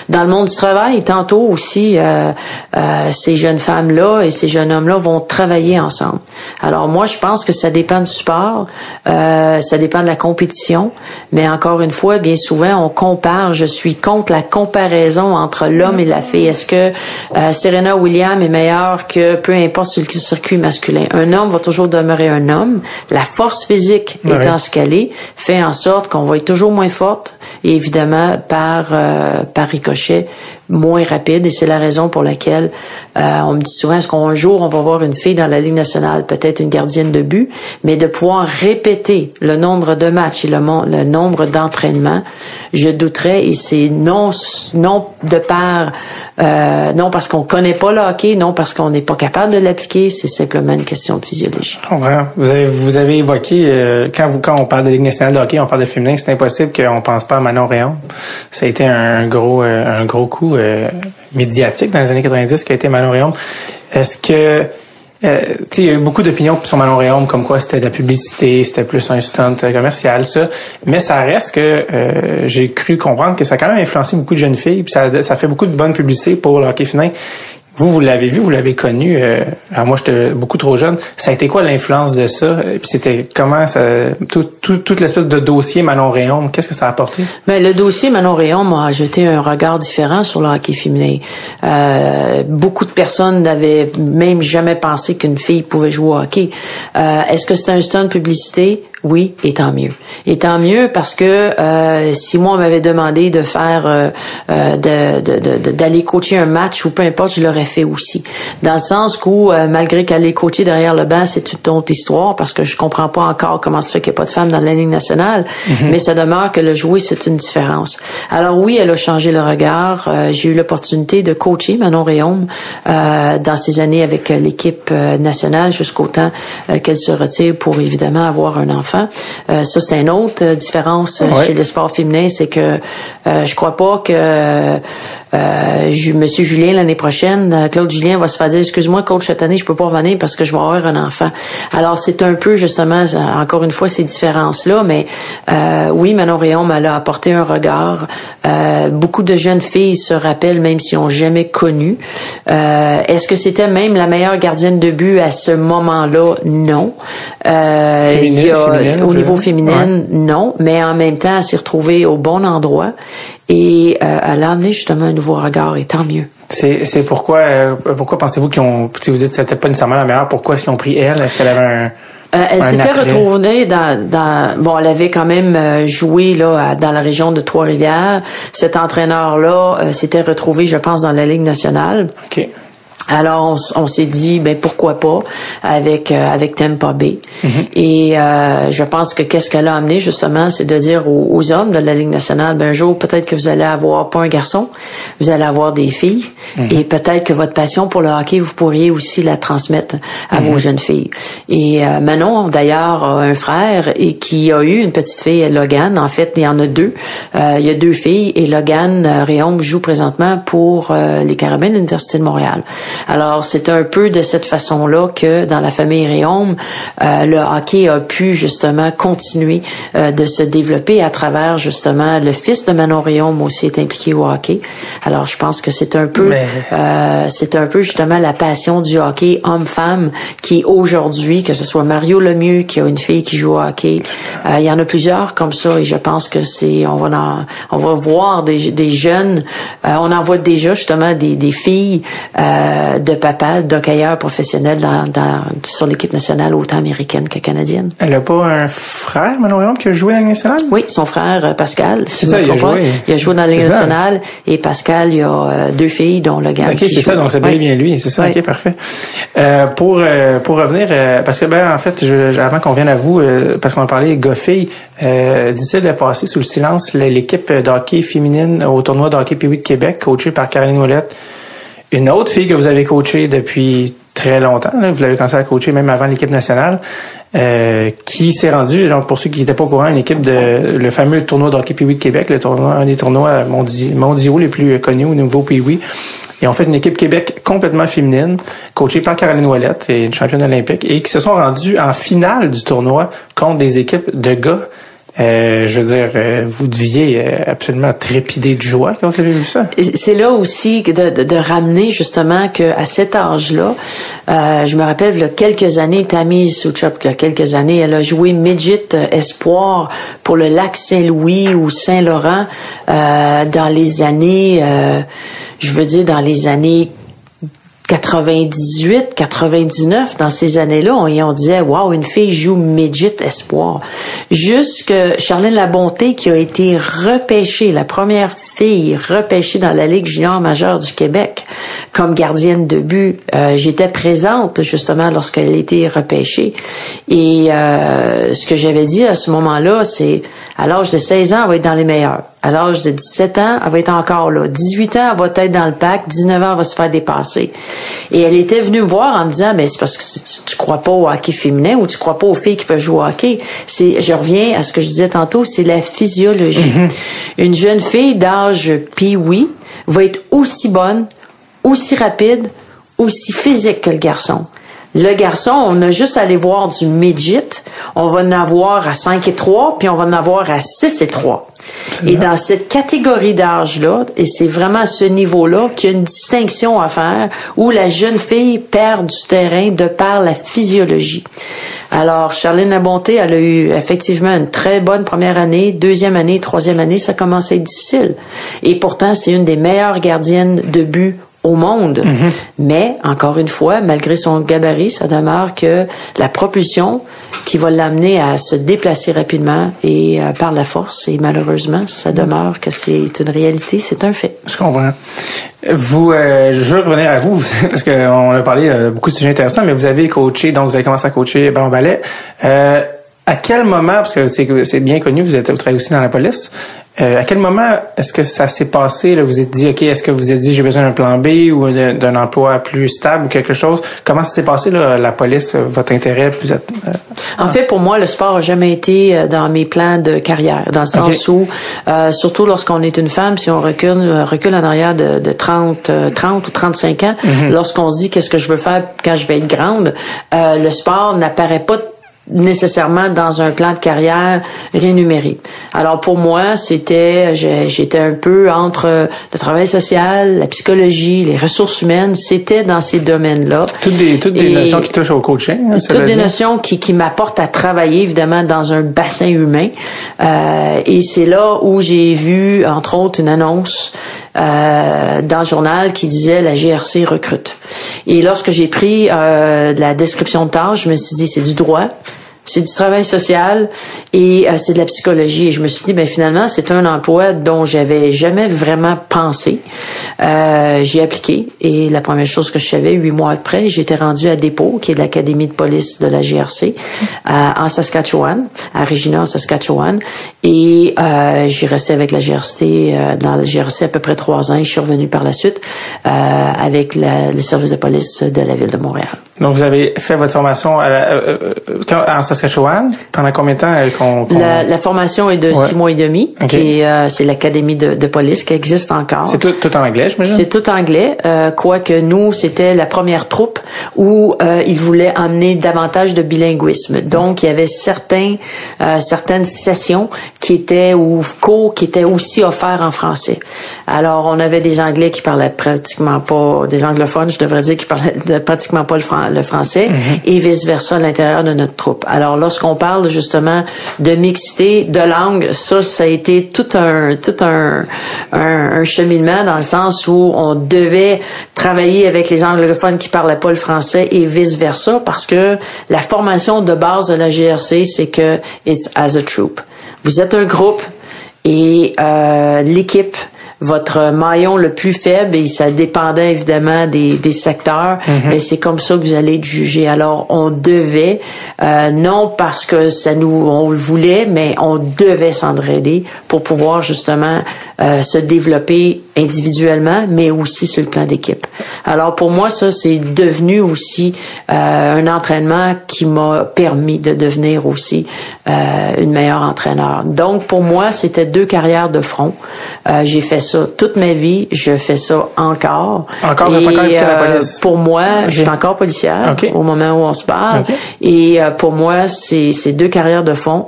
Dans le monde du travail, tantôt aussi, euh, euh, ces jeunes femmes-là et ces jeunes hommes-là vont travailler ensemble. Alors moi, je pense que ça dépend du sport. Euh, ça dépend de la compétition, mais encore une fois, bien souvent, on compare. Je suis contre la comparaison entre l'homme et la fille. Est-ce que euh, Serena Williams est meilleure que peu importe sur le circuit masculin? Un homme va toujours demeurer un homme. La force physique étant ce qu'elle est, fait en sorte qu'on va être toujours moins forte et évidemment par euh, par ricochet moins rapide et c'est la raison pour laquelle euh, on me dit souvent est-ce qu'un jour on va voir une fille dans la Ligue nationale, peut-être une gardienne de but, mais de pouvoir répéter le nombre de matchs et le, le nombre d'entraînements, je douterais et c'est non non de part euh, non parce qu'on connaît pas le hockey, non parce qu'on n'est pas capable de l'appliquer, c'est simplement une question de physiologie. Vous avez vous avez évoqué euh, quand vous quand on parle de Ligue nationale de hockey, on parle de féminin, c'est impossible qu'on pense pas à Manon Réon. Ça a été un gros un gros coup médiatique dans les années 90 qui a été Manon. Est-ce que euh, il y a eu beaucoup d'opinions sur Manon comme quoi c'était de la publicité, c'était plus un stunt commercial, ça. Mais ça reste que euh, j'ai cru comprendre que ça a quand même influencé beaucoup de jeunes filles, puis ça, ça fait beaucoup de bonne publicité pour le hockey. Vous, vous l'avez vu, vous l'avez connu. Euh, alors moi, j'étais beaucoup trop jeune. Ça a été quoi l'influence de ça? Puis c'était comment ça, tout, tout, toute l'espèce de dossier Manon Réon, qu'est-ce que ça a apporté? Ben le dossier Manon Réon m'a jeté un regard différent sur le hockey féminin. Euh, beaucoup de personnes n'avaient même jamais pensé qu'une fille pouvait jouer au hockey. Euh, Est-ce que c'était un stunt publicité? Oui, et tant mieux. Et tant mieux parce que euh, si moi on m'avait demandé de faire euh, euh d'aller coacher un match ou peu importe, je l'aurais fait aussi. Dans le sens où euh, malgré qu'aller coacher derrière le banc, c'est une autre histoire parce que je comprends pas encore comment se fait qu'il n'y a pas de femmes dans la ligne nationale, mhm. mais ça demeure que le jouer c'est une différence. Alors oui, elle a changé le regard. J'ai eu l'opportunité de coacher Manon Réaume dans ces années avec l'équipe nationale jusqu'au temps qu'elle se retire pour évidemment avoir un enfant euh, ça, c'est une autre euh, différence euh, chez le sport féminin, c'est que je crois pas que euh, Monsieur Julien l'année prochaine, euh, Claude Julien va se faire dire excuse-moi coach cette année je peux pas revenir parce que je vais avoir un enfant. Alors c'est un peu justement encore une fois ces différences là, mais euh, oui Manon Réon m'a apporté un regard. Euh, beaucoup de jeunes filles se rappellent même si ont jamais connu. Euh, est-ce que c'était même la meilleure gardienne de but à ce moment-là? Non. Féminine, au niveau féminin, non, mais en même temps elle s'est retrouvée au bon endroit et euh, elle a amené justement un nouveau regard et tant mieux. C'est, c'est pourquoi euh, pourquoi pensez-vous qu'ils ont si vous dites que c'était pas nécessairement la meilleure pourquoi est-ce qu'ils ont pris elle? Est-ce qu'elle avait un euh, elle s'était retrouvée dans, dans bon elle avait quand même euh, joué là dans la région de Trois-Rivières cet entraîneur là s'était retrouvé je pense dans la Ligue nationale OK. Alors on, s'est dit ben pourquoi pas avec euh, avec Tampa Bay. Mm-hmm. Et euh, je pense que qu'est-ce qu'elle a amené justement, c'est de dire aux, hommes de la Ligue nationale, ben un jour peut-être que vous allez avoir pas un garçon, vous allez avoir des filles, mm-hmm. et peut-être que votre passion pour le hockey vous pourriez aussi la transmettre à vos mm-hmm. jeunes filles. Et euh, Manon d'ailleurs a un frère et qui a eu une petite fille, Logan. En fait, il y en a deux. Euh, il y a deux filles et Logan Réaume joue présentement pour les Carabins de l'université de Montréal. Alors, c'est un peu de cette façon-là que dans la famille Réaume, euh, le hockey a pu justement continuer euh, de se développer à travers justement le fils de Manon Réaume aussi est impliqué au hockey. Alors, je pense que c'est un peu, euh, c'est un peu justement la passion du hockey homme-femme qui aujourd'hui, que ce soit Mario Lemieux qui a une fille qui joue au hockey, il y en a plusieurs comme ça et je pense que c'est, on va on va voir des, des jeunes, on en voit déjà justement des, des filles. Euh, euh, de papa, d'hockeyeur professionnel dans, dans, sur l'équipe nationale autant américaine que canadienne. Elle a pas un frère, Manon qui a joué à la nationale? Oui, son frère euh, Pascal. C'est ça, il a joué. Il a joué dans la Ligue nationale et Pascal, il a euh, deux filles dont le gars. Ok, c'est ça, donc c'est bien, bien lui, c'est ça, ok, parfait. Euh, pour pour revenir, parce que ben en fait, je, avant qu'on vienne à vous, parce qu'on a parlé gars-filles, euh, difficile de passer sous le silence l'équipe d'hockey féminine au tournoi d'hockey hockey de Québec, coachée par Caroline Ouellette. Une autre fille que vous avez coachée depuis très longtemps, vous l'avez commencé à coacher même avant l'équipe nationale, euh, qui s'est rendue, donc pour ceux qui n'étaient pas au courant, une équipe de le fameux tournoi d'hockey hockey de Québec, le tournoi, un des tournois mondiaux les plus connus au niveau Pee-Wee. Et on fait une équipe Québec complètement féminine, coachée par Caroline Ouellette, une championne olympique, et qui se sont rendus en finale du tournoi contre des équipes de gars euh, je veux dire, euh, vous deviez euh, absolument trépider de joie quand vous avez vu ça. C'est là aussi de, de, de, ramener justement que à cet âge-là, je me rappelle il y a quelques années, Tammy Souchop, il y a quelques années, elle a joué midget espoir pour le lac Saint-Louis ou Saint-Laurent dans les années, je veux dire dans les années 98, 99, dans ces années-là, on, on disait, wow, une fille joue midget espoir. Jusque Charlène Labonté, qui a été repêchée, la première fille repêchée dans la Ligue junior majeure du Québec, comme gardienne de but. Euh, j'étais présente, justement, lorsqu'elle a été repêchée. Et euh, ce que j'avais dit à ce moment-là, c'est, à l'âge de 16 ans, elle va être dans les meilleurs. À l'âge de 17 ans, elle va être encore là. 18 ans, elle va être dans le pack. 19 ans, elle va se faire dépasser. Et elle était venue me voir en me disant, mais c'est parce que tu, tu crois pas au hockey féminin ou tu crois pas aux filles qui peuvent jouer au hockey. C'est, je reviens à ce que je disais tantôt, c'est la physiologie. Mm-hmm. Une jeune fille d'âge pee-wee va être aussi bonne, aussi rapide, aussi physique que le garçon. Le garçon, on a juste à aller voir du midget. On va en avoir à 5 et 3, puis on va en avoir à 6 et 3. Et dans cette catégorie d'âge-là, et c'est vraiment à ce niveau-là qu'il y a une distinction à faire où la jeune fille perd du terrain de par la physiologie. Alors, Charlene Labonté, elle a eu effectivement une très bonne première année, deuxième année, troisième année, ça commence à être difficile. Et pourtant, c'est une des meilleures gardiennes de but au monde. Mhm. Mais, encore une fois, malgré son gabarit, ça demeure que la propulsion qui va l'amener à se déplacer rapidement et euh, par la force, et malheureusement, ça demeure que c'est une réalité, c'est un fait. Je comprends. Vous, euh, je veux revenir à vous, [LAUGHS] parce qu'on a parlé euh, beaucoup de sujets intéressants, mais vous avez coaché, donc vous avez commencé à coacher Baron Ballet. à quel moment, parce que c'est bien connu, vous êtes vous travaillez aussi dans la police, euh, à quel moment est-ce que ça s'est passé? Là, vous êtes dit, OK, est-ce que vous êtes dit j'ai besoin d'un plan B ou d'un emploi plus stable ou quelque chose? Comment ça s'est passé, là, la police, euh, votre intérêt? Vous êtes, euh, en fait, pour moi, le sport n'a jamais été dans mes plans de carrière, dans le sens où, surtout lorsqu'on est une femme, si on recule, recule en arrière de, de 30, 30 ou 35 ans, mm-hmm. lorsqu'on se dit qu'est-ce que je veux faire quand je vais être grande, le sport n'apparaît pas nécessairement dans un plan de carrière rémunéré. Alors pour moi, c'était j'étais un peu entre le travail social, la psychologie, les ressources humaines, c'était dans ces domaines-là. Toutes des toutes des notions qui touchent au coaching. Hein, toutes des notions qui qui m'apportent à travailler évidemment dans un bassin humain. Euh, et c'est là où j'ai vu entre autres une annonce euh, dans le journal qui disait la GRC recrute. Et lorsque j'ai pris euh, la description de tâche, je me suis dit c'est du droit c'est du travail social et euh, c'est de la psychologie. Et je me suis dit, ben finalement, c'est un emploi dont j'avais jamais vraiment pensé. Euh, j'ai appliqué et la première chose que je savais, huit mois après, j'étais rendu à Dépôt, qui est l'académie de police de la GRC, en Saskatchewan, à Regina, en Saskatchewan. Et euh, j'ai resté avec la GRC, dans la GRC à peu près trois ans. Et je suis revenu par la suite avec la, les services de police de la ville de Montréal. Donc, vous avez fait votre formation à en Saskatchewan? Pendant combien de temps qu'on, La, la, formation est de six mois et demi. Okay. Euh, c'est l'académie de, de, police qui existe encore. C'est tout, tout en anglais, je C'est tout anglais. Euh, quoique nous, c'était la première troupe où euh, ils voulaient amener davantage de bilinguisme. Donc, il y avait certains, certaines sessions qui étaient ou cours qui étaient aussi offerts en français. Alors, on avait des Anglais qui parlaient pratiquement pas, des anglophones, je devrais dire, qui parlaient pratiquement pas le, le français et vice versa à l'intérieur de notre troupe. Alors lorsqu'on parle justement de mixité de langue, ça ça a été tout un tout un, un, cheminement dans le sens où on devait travailler avec les anglophones qui parlaient pas le français et vice versa parce que la formation de base de la GRC c'est que it's as a troop. Vous êtes un groupe et euh, l'équipe votre maillon le plus faible et ça dépendait évidemment des, des secteurs. Mais mhm. ben, c'est comme ça que vous allez être jugé. Alors on devait euh, non parce que ça nous on le voulait mais on devait s'entraider pour pouvoir justement euh, se développer individuellement mais aussi sur le plan d'équipe. Alors pour moi ça c'est devenu aussi euh, un entraînement qui m'a permis de devenir aussi une meilleure entraîneur. Donc pour moi c'était deux carrières de front. J'ai fait ça toute ma vie. Je fais ça encore. Encore, et, encore la euh, police. Pour moi, je suis encore policière au moment où on se parle. Et euh, pour moi, c'est deux carrières de fond.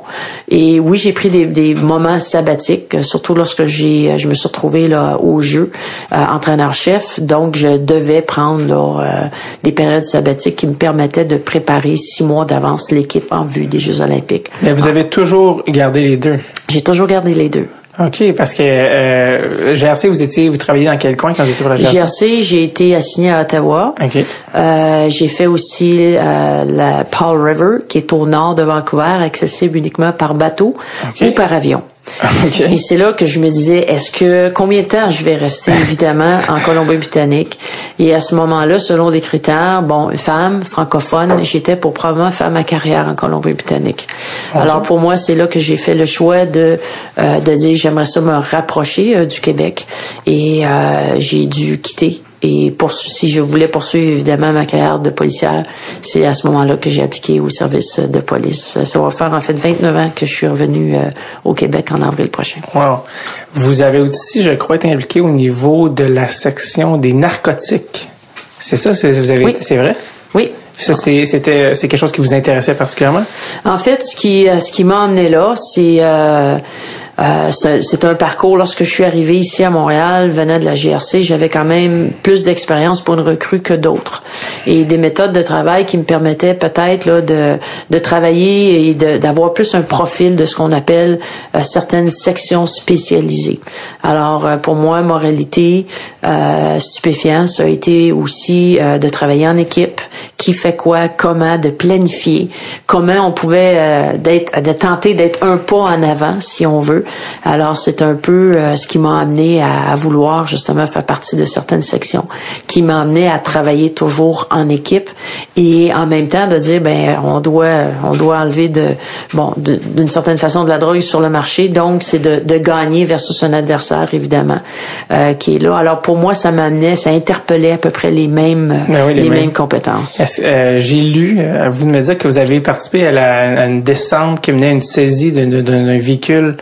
Et oui, j'ai pris des, des, moments sabbatiques, surtout lorsque j'ai je me suis retrouvée là au jeu, euh, entraîneur-chef. Donc, je devais prendre là, des périodes sabbatiques qui me permettaient de préparer six mois d'avance l'équipe en vue des Jeux olympiques. Mais vous avez toujours gardé les deux? J'ai toujours gardé les deux. OK, parce que euh, GRC, vous étiez, vous travaillez dans quel coin quand vous étiez pour la GRC? GRC, j'ai été assigné à Ottawa. OK. Euh, j'ai fait aussi euh, la Paul River, qui est au nord de Vancouver, accessible uniquement par bateau ou par avion. [LAUGHS] Et c'est là que je me disais, est-ce que combien de temps je vais rester [LAUGHS] évidemment en Colombie-Britannique? Et à ce moment-là, selon des critères, bon, femme francophone, j'étais pour probablement faire ma carrière en Colombie-Britannique. Alors pour moi, c'est là que j'ai fait le choix de euh, de dire j'aimerais ça me rapprocher euh, du Québec. Et euh, j'ai dû quitter et pour, si je voulais poursuivre évidemment ma carrière de policière, c'est à ce moment-là que j'ai appliqué au service de police. Ça va faire en fait 29 ans que je suis revenu euh, au Québec en avril prochain. Wow. Vous avez aussi, je crois, été impliqué au niveau de la section des narcotiques. C'est ça, vous avez, c'est vrai? Oui. Ça, c'était, c'est quelque chose qui vous intéressait particulièrement? En fait, ce qui, euh, ce qui m'a amené là, c'est euh, euh, c'est un parcours. Lorsque je suis arrivé ici à Montréal, venant de la GRC, j'avais quand même plus d'expérience pour une recrue que d'autres et des méthodes de travail qui me permettaient peut-être là de, de travailler et d'avoir plus un profil de ce qu'on appelle euh, certaines sections spécialisées. Alors euh, pour moi, moralité, euh, stupéfiant, ça a été aussi de travailler en équipe, qui fait quoi, comment, de planifier, comment on pouvait d'être de tenter d'être un pas en avant si on veut alors c'est un peu euh, ce qui m'a amené à, vouloir justement faire partie de certaines sections, qui m'a amené à travailler toujours en équipe et en même temps de dire ben on doit on doit enlever de bon d'une certaine façon de la drogue sur le marché, donc c'est de, de gagner versus un adversaire évidemment euh, qui est là. Alors pour moi ça m'amenait, ça interpellait à peu près les mêmes ben les, mêmes. compétences. Euh, j'ai lu, vous me dire que vous avez participé à, la, à une descente qui menait à une saisie d'un véhicule euh,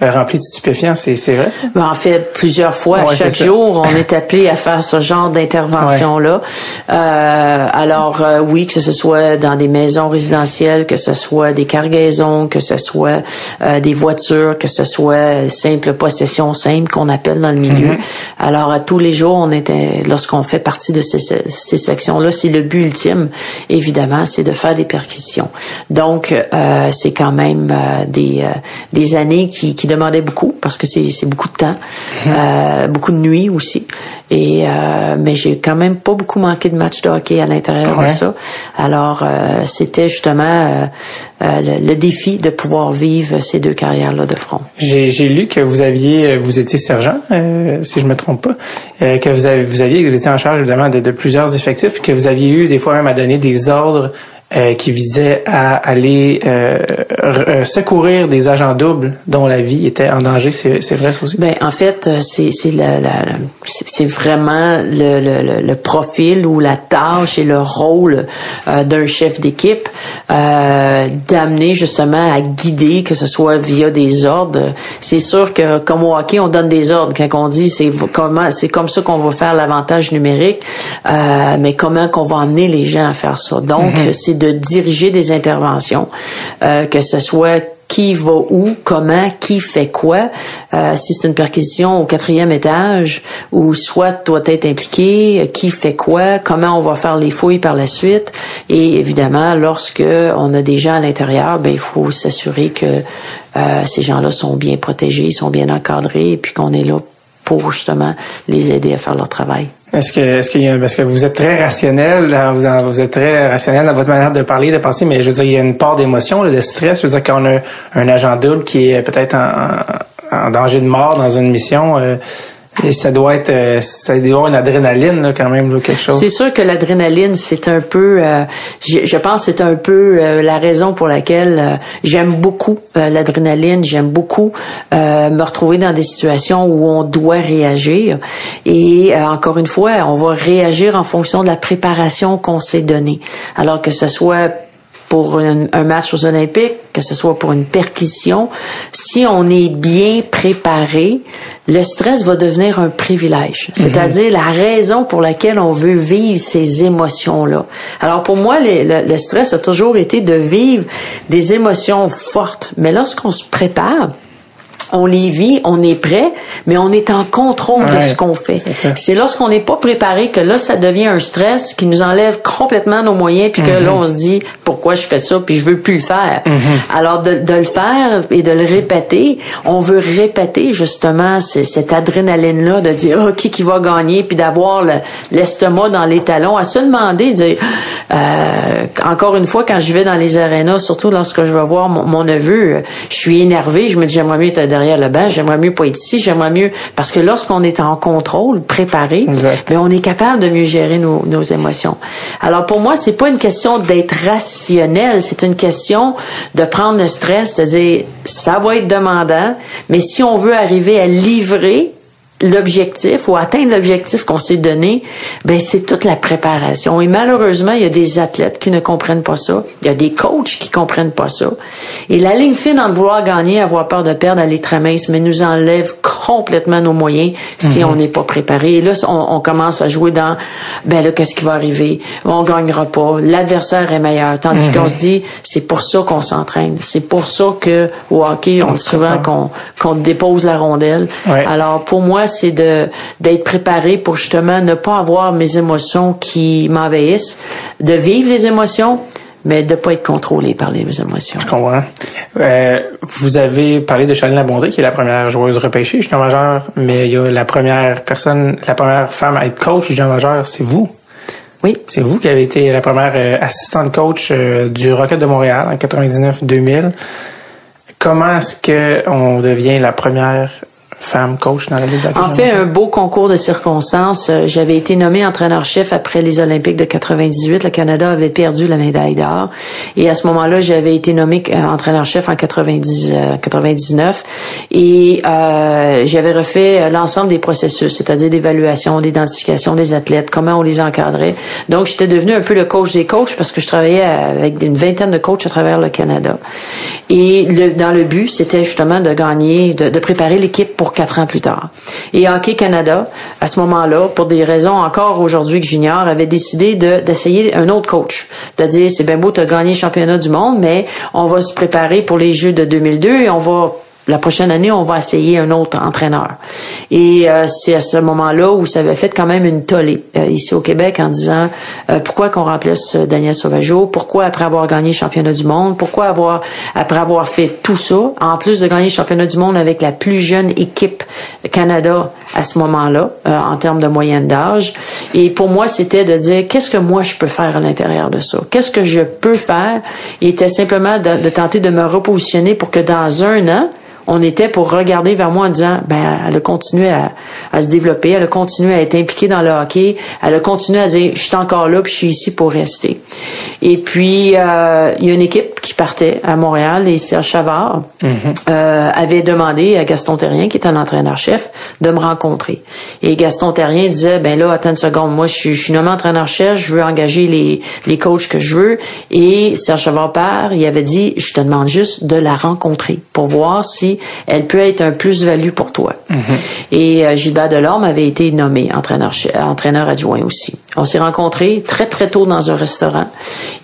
rempli de stupéfiants, c'est vrai ça? Ben, en fait, plusieurs fois, chaque jour, on est appelé à faire ce genre d'intervention-là. Euh, alors euh, oui, que ce soit dans des maisons résidentielles, que ce soit des cargaisons, que ce soit euh, des voitures, que ce soit simple possession simple qu'on appelle dans le milieu. Mm-hmm. Alors à tous les jours, on était, lorsqu'on fait partie de ces, ces sections-là, c'est le but ultime, évidemment, c'est de faire des perquisitions. Donc c'est quand même des des années qui, qui demandait beaucoup parce que c'est beaucoup de temps, mhm. euh, beaucoup de nuits aussi. Et euh, mais j'ai quand même pas beaucoup manqué de matchs de hockey à l'intérieur de ça. Alors euh, c'était justement le, défi de pouvoir vivre ces deux carrières là de front. J'ai lu que vous aviez vous étiez sergent si je me trompe pas, que vous avez vous aviez vous étiez en charge évidemment de, de plusieurs effectifs, que vous aviez eu des fois même à donner des ordres euh, qui visait à aller euh, euh, secourir des agents doubles dont la vie était en danger. C'est vrai ça aussi? Ben en fait, c'est c'est la, la c'est vraiment le, le, le, profil ou la tâche et le rôle d'un chef d'équipe d'amener justement à guider, que ce soit via des ordres. C'est sûr que comme au hockey, on donne des ordres quand on dit c'est comment c'est comme ça qu'on va faire l'avantage numérique, mais comment qu'on va amener les gens à faire ça. Donc mm-hmm. c'est de diriger des interventions, euh, que ce soit qui va où, comment, qui fait quoi. Euh, si c'est une perquisition au quatrième étage, ou soit doit être impliqué, qui fait quoi, comment on va faire les fouilles par la suite. Et évidemment, lorsque on a des gens à l'intérieur, ben il faut s'assurer que euh, ces gens-là sont bien protégés, sont bien encadrés, et puis qu'on est là pour justement les aider à faire leur travail. Est-ce que, est-ce qu'il y a, parce que vous êtes très rationnel, vous, vous êtes très rationnel dans votre manière de parler, de penser, mais je veux dire, il y a une part d'émotion, de stress. Je veux dire, quand on a un agent double qui est peut-être en, en, danger de mort dans une mission, euh, et ça doit être, euh, ça doit une adrénaline là, quand même, quelque chose. C'est sûr que l'adrénaline, c'est un peu, euh, je, je, pense, c'est un peu euh, la raison pour laquelle j'aime beaucoup l'adrénaline. J'aime beaucoup me retrouver dans des situations où on doit réagir. Et encore une fois, on va réagir en fonction de la préparation qu'on s'est donnée. Alors que ce soit pour un, un, match aux Olympiques, que ce soit pour une perquisition, si on est bien préparé, le stress va devenir un privilège. Mhm. C'est-à-dire la raison pour laquelle on veut vivre ces émotions-là. Alors pour moi, le, le stress a toujours été de vivre des émotions fortes. Mais lorsqu'on se prépare, on les vit, on est prêt, mais on est en contrôle de ce qu'on fait. C'est lorsqu'on n'est pas préparé que là, ça devient un stress qui nous enlève complètement nos moyens, puis que là, mhm. on se dit pourquoi je fais ça, puis je veux plus le faire. Mhm. Alors de, le faire et de le répéter, on veut répéter justement cette adrénaline-là de dire oh, qui qui va gagner, puis d'avoir l'estomac dans les talons, à se demander, dire euh, encore une fois quand je vais dans les arénas, surtout lorsque je vais voir mon, neveu, je suis énervé, je me dis j'aimerais mieux être derrière le banc, j'aimerais mieux pas être ici, j'aimerais mieux parce que lorsqu'on est en contrôle, préparé, ben on est capable de mieux gérer nos, nos émotions. Alors pour moi, c'est pas une question d'être rationnel, c'est une question de prendre le stress, de dire ça va être demandant, mais si on veut arriver à livrer l'objectif ou atteindre l'objectif qu'on s'est donné, ben c'est toute la préparation. Et malheureusement, il y a des athlètes qui ne comprennent pas ça. Il y a des coachs qui comprennent pas ça. Et la ligne fine entre vouloir gagner, avoir peur de perdre, aller très mince, mais nous enlève complètement nos moyens si mhm. on n'est pas préparé. Et là, on, commence à jouer dans, ben là, qu'est-ce qui va arriver? On gagnera pas. L'adversaire est meilleur. Tandis mhm. qu'on se dit, c'est pour ça qu'on s'entraîne. C'est pour ça que au hockey, on, dit souvent qu'on qu'on dépose la rondelle. Alors, pour moi, c'est de d'être préparé pour justement ne pas avoir mes émotions qui m'envahissent, de vivre les émotions, mais de pas être contrôlé par les émotions. Je comprends. Euh, vous avez parlé de Chanel Labondré, qui est la première joueuse repêchée junior majeur, mais il y a la première personne, la première femme à être coach junior majeur, c'est vous. Oui. C'est vous qui avez été la première euh, assistante coach euh, du Rocket de Montréal en 99-2000. Comment est-ce qu'on devient la première femme coach dans la Ligue En fait, un beau concours de circonstances. Euh, j'avais été nommé entraîneur-chef après les Olympiques de 98. Le Canada avait perdu la médaille d'or. Et à ce moment-là, j'avais été nommé euh, entraîneur-chef en 90, 99. Euh, Et euh, j'avais refait l'ensemble des processus, c'est-à-dire d'évaluation, d'identification des athlètes, comment on les encadrait. Donc, j'étais devenu un peu le coach des coachs parce que je travaillais avec une vingtaine de coachs à travers le Canada. Et le, dans le but, c'était justement de gagner, de, de préparer l'équipe pour quatre ans plus tard. Et Hockey Canada, à ce moment-là, pour des raisons encore aujourd'hui que j'ignore, avait décidé d'essayer un autre coach. De dire, c'est bien beau, tu as gagné le championnat du monde, mais on va se préparer pour les Jeux de 2002 et on va la prochaine année, on va essayer un autre entraîneur. Et euh, c'est à ce moment-là où ça avait fait quand même une tollée euh, ici au Québec en disant euh, pourquoi qu'on remplace Daniel Sauvageau, pourquoi après avoir gagné le championnat du monde, pourquoi avoir après avoir fait tout ça, en plus de gagner le championnat du monde avec la plus jeune équipe Canada à ce moment-là en termes de moyenne d'âge? Et pour moi, c'était de dire qu'est-ce que moi je peux faire à l'intérieur de ça, qu'est-ce que je peux faire? Il était simplement de tenter de me repositionner pour que dans un an on était pour regarder vers moi en disant, ben, elle a continué à, se développer, elle a continué à être impliquée dans le hockey, elle a continué à dire, je suis encore là, puis je suis ici pour rester. Et puis, euh, il y a une équipe qui partait à Montréal, et Serge Chavard mm-hmm. euh, avait demandé à Gaston Terrien, qui est un entraîneur-chef, de me rencontrer. Et Gaston Terrien disait, ben là, attends une seconde, moi, je suis, je suis nommé entraîneur-chef, je veux engager les, les coachs que je veux. Et Serge Chavard part, il avait dit, je te demande juste de la rencontrer pour voir si aussi, elle peut être un plus-value pour toi. Et euh, Gilbert Delorme avait été nommé entraîneur, entraîneur adjoint aussi. On s'est rencontrés très très tôt dans un restaurant.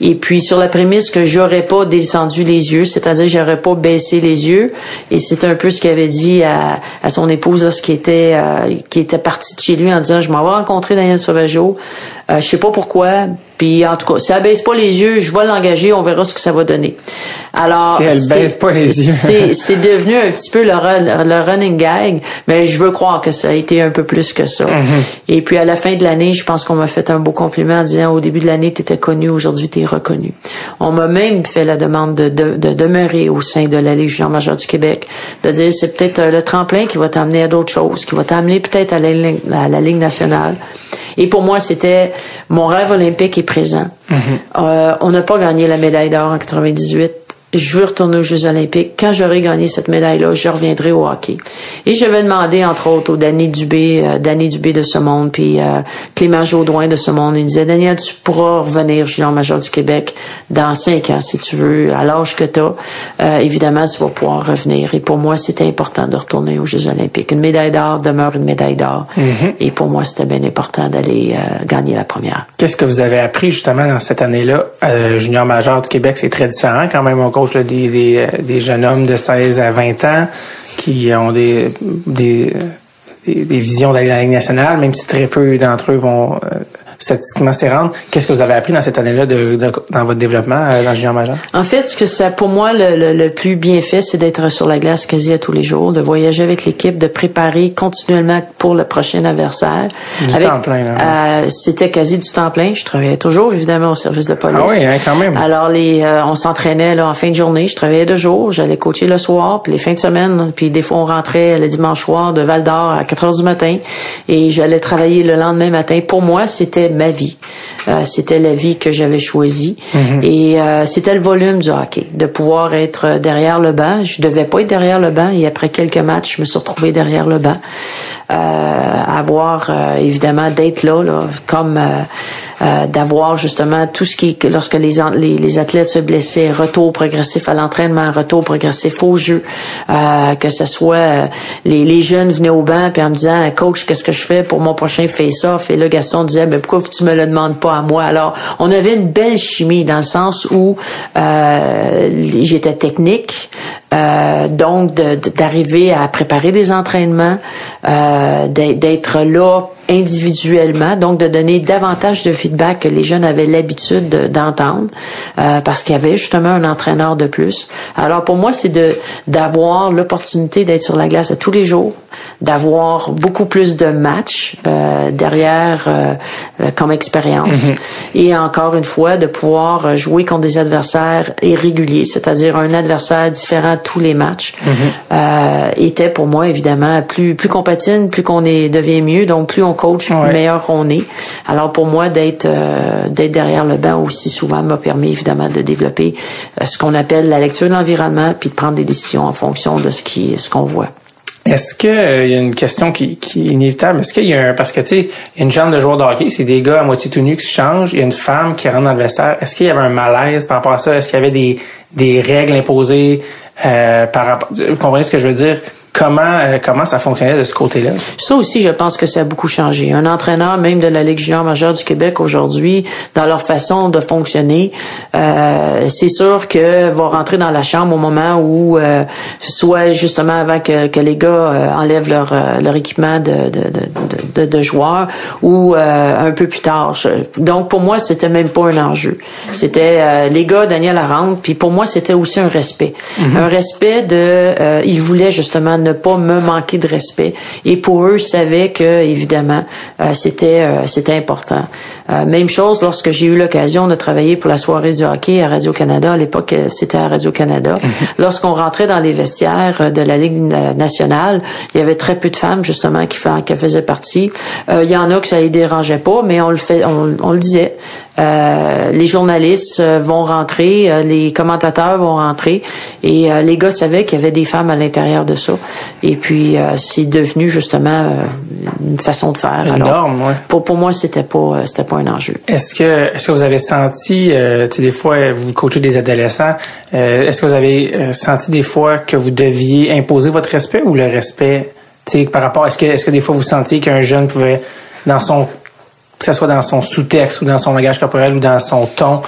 Et puis sur la prémisse que j'aurais pas descendu les yeux, c'est-à-dire j'aurais pas baissé les yeux. Et c'est un peu ce qu'il avait dit à, à son épouse, ce qui était euh, qui était parti de chez lui en disant je m'en vais rencontrer Daniel Sauvageau. Euh, je sais pas pourquoi, puis en tout cas, si elle baisse pas les yeux, je vais l'engager, on verra ce que ça va donner. Alors, si elle baisse pas les yeux, c'est devenu un petit peu le, le, running gag, mais je veux croire que ça a été un peu plus que ça. Mm-hmm. Et puis à la fin de l'année, je pense qu'on m'a fait un beau compliment en disant au début de l'année, tu étais connu, aujourd'hui tu es reconnu. On m'a même fait la demande de, de, de, demeurer au sein de la Légion majeure du Québec, de dire c'est peut-être euh, le tremplin qui va t'amener à d'autres choses, qui va t'amener peut-être à, à la Ligue nationale. Et pour moi, c'était mon rêve olympique est présent. Mm-hmm. euh, on n'a pas gagné la médaille d'or en 98 je veux retourner aux Jeux olympiques. Quand j'aurai gagné cette médaille-là, je reviendrai au hockey. Et je vais demander, entre autres, au Danny Dubé, euh, Danny Dubé de ce monde, puis euh, Clément Jaudoin de ce monde. Il disait, Daniel, tu pourras revenir junior major du Québec dans cinq ans, si tu veux, à l'âge que tu as. Euh, évidemment, tu vas pouvoir revenir. Et pour moi, c'était important de retourner aux Jeux olympiques. Une médaille d'or demeure une médaille d'or. Mm-hmm. Et pour moi, c'était bien important d'aller euh, gagner la première. Qu'est-ce que vous avez appris, justement, dans cette année-là? junior major du Québec, c'est très différent quand même. On des, euh, des, jeunes hommes de 16 à 20 ans qui ont des, des, des, visions d'aller dans la Ligue nationale, même si très peu d'entre eux vont euh, statistiquement. Qu'est-ce que vous avez appris dans cette année-là de, dans votre développement euh, dans junior majeur? En fait, ce que ça, pour moi, le, le, plus bien fait, c'est d'être sur la glace quasi à tous les jours, de voyager avec l'équipe, de préparer continuellement pour le prochain adversaire. Du temps plein. Euh, C'était quasi du temps plein. Je travaillais toujours, évidemment, au service de police. Ah oui, hein, quand même. Alors, les, euh, on s'entraînait là en fin de journée. Je travaillais deux jours. J'allais coacher le soir, puis les fins de semaine. Puis des fois, on rentrait le dimanche soir de Val d'Or à 4 heures du matin. Et j'allais travailler le lendemain matin. Pour moi, c'était ma vie. Euh, c'était la vie que j'avais choisie. Mhm. Et euh, c'était le volume du hockey, de pouvoir être derrière le banc. Je devais pas être derrière le banc et après quelques matchs, je me suis retrouvée derrière le banc. Euh, avoir évidemment d'être là, là, comme euh, d'avoir justement tout ce qui lorsque les, les, athlètes se blessaient, retour progressif à l'entraînement, retour progressif au jeu, euh, que ce soit euh, les, les, jeunes venaient au banc puis en me disant coach qu'est-ce que je fais pour mon prochain face-off et là Gaston disait mais pourquoi tu me le demandes pas à moi alors on avait une belle chimie dans le sens où j'étais technique donc d'arriver à préparer des entraînements d'être là individuellement, donc de donner davantage de feedback que les jeunes avaient l'habitude d'entendre, euh, parce qu'il y avait justement un entraîneur de plus. Alors pour moi, c'est de d'avoir l'opportunité d'être sur la glace à tous les jours, d'avoir beaucoup plus de matchs euh, derrière euh, comme expérience, mhm. et encore une fois de pouvoir jouer contre des adversaires irréguliers, c'est-à-dire un adversaire différent tous les matchs, mhm. était pour moi évidemment plus plus compatible, plus qu'on est devient mieux, donc plus on coach, meilleur on est. Alors pour moi, d'être euh, d'être derrière le banc aussi souvent m'a permis évidemment de développer euh, ce qu'on appelle la lecture de l'environnement, puis de prendre des décisions en fonction de ce qui ce qu'on voit. Est-ce que euh, il y a une question qui, qui est inévitable? Est-ce qu'il y a un parce que tu sais une chambre de joueurs de hockey, c'est des gars à moitié tout nus qui se changent. Il y a une femme qui rentre dans le vestiaire. Est-ce qu'il y avait un malaise par rapport à ça? Est-ce qu'il y avait des des règles imposées? Par rapport Vous comprenez ce que je veux dire? Comment euh, comment ça fonctionnait de ce côté-là? Ça aussi, je pense que ça a beaucoup changé. Un entraîneur, même de la Ligue junior majeure du Québec aujourd'hui, dans leur façon de fonctionner, euh, c'est sûr que va rentrer dans la chambre au moment où, euh, soit justement avant que, que les gars euh, enlèvent leur leur équipement de de, de, de, de joueurs, ou un peu plus tard. Donc pour moi, c'était même pas un enjeu. C'était les gars, Daniel rentre, puis pour moi, c'était aussi un respect, mm-hmm. un respect de, ils voulaient justement ne pas me manquer de respect. Et pour eux, je savais que évidemment, euh, c'était euh, c'était important. Euh, même chose lorsque j'ai eu l'occasion de travailler pour la soirée du hockey à Radio Canada. À l'époque, c'était à Radio Canada. Mhm. Lorsqu'on rentrait dans les vestiaires de la Ligue nationale, il y avait très peu de femmes justement qui, qui faisaient partie. il y en a que ça les dérangeait pas, mais on le fait, on, on le disait. Euh, les journalistes euh, vont rentrer, euh, les commentateurs vont rentrer, et les gars savaient qu'il y avait des femmes à l'intérieur de ça. Et puis c'est devenu justement une façon de faire. Une norme, ouais. Pour pour moi, c'était pas c'était pas un enjeu. Est-ce que est-ce que vous avez senti, tu sais, des fois vous coachez des adolescents, est-ce que vous avez senti des fois que vous deviez imposer votre respect ou le respect, tu sais, par rapport, est-ce que est-ce que des fois vous sentiez qu'un jeune pouvait dans son que ce soit dans son sous-texte ou dans son langage corporel ou dans son ton,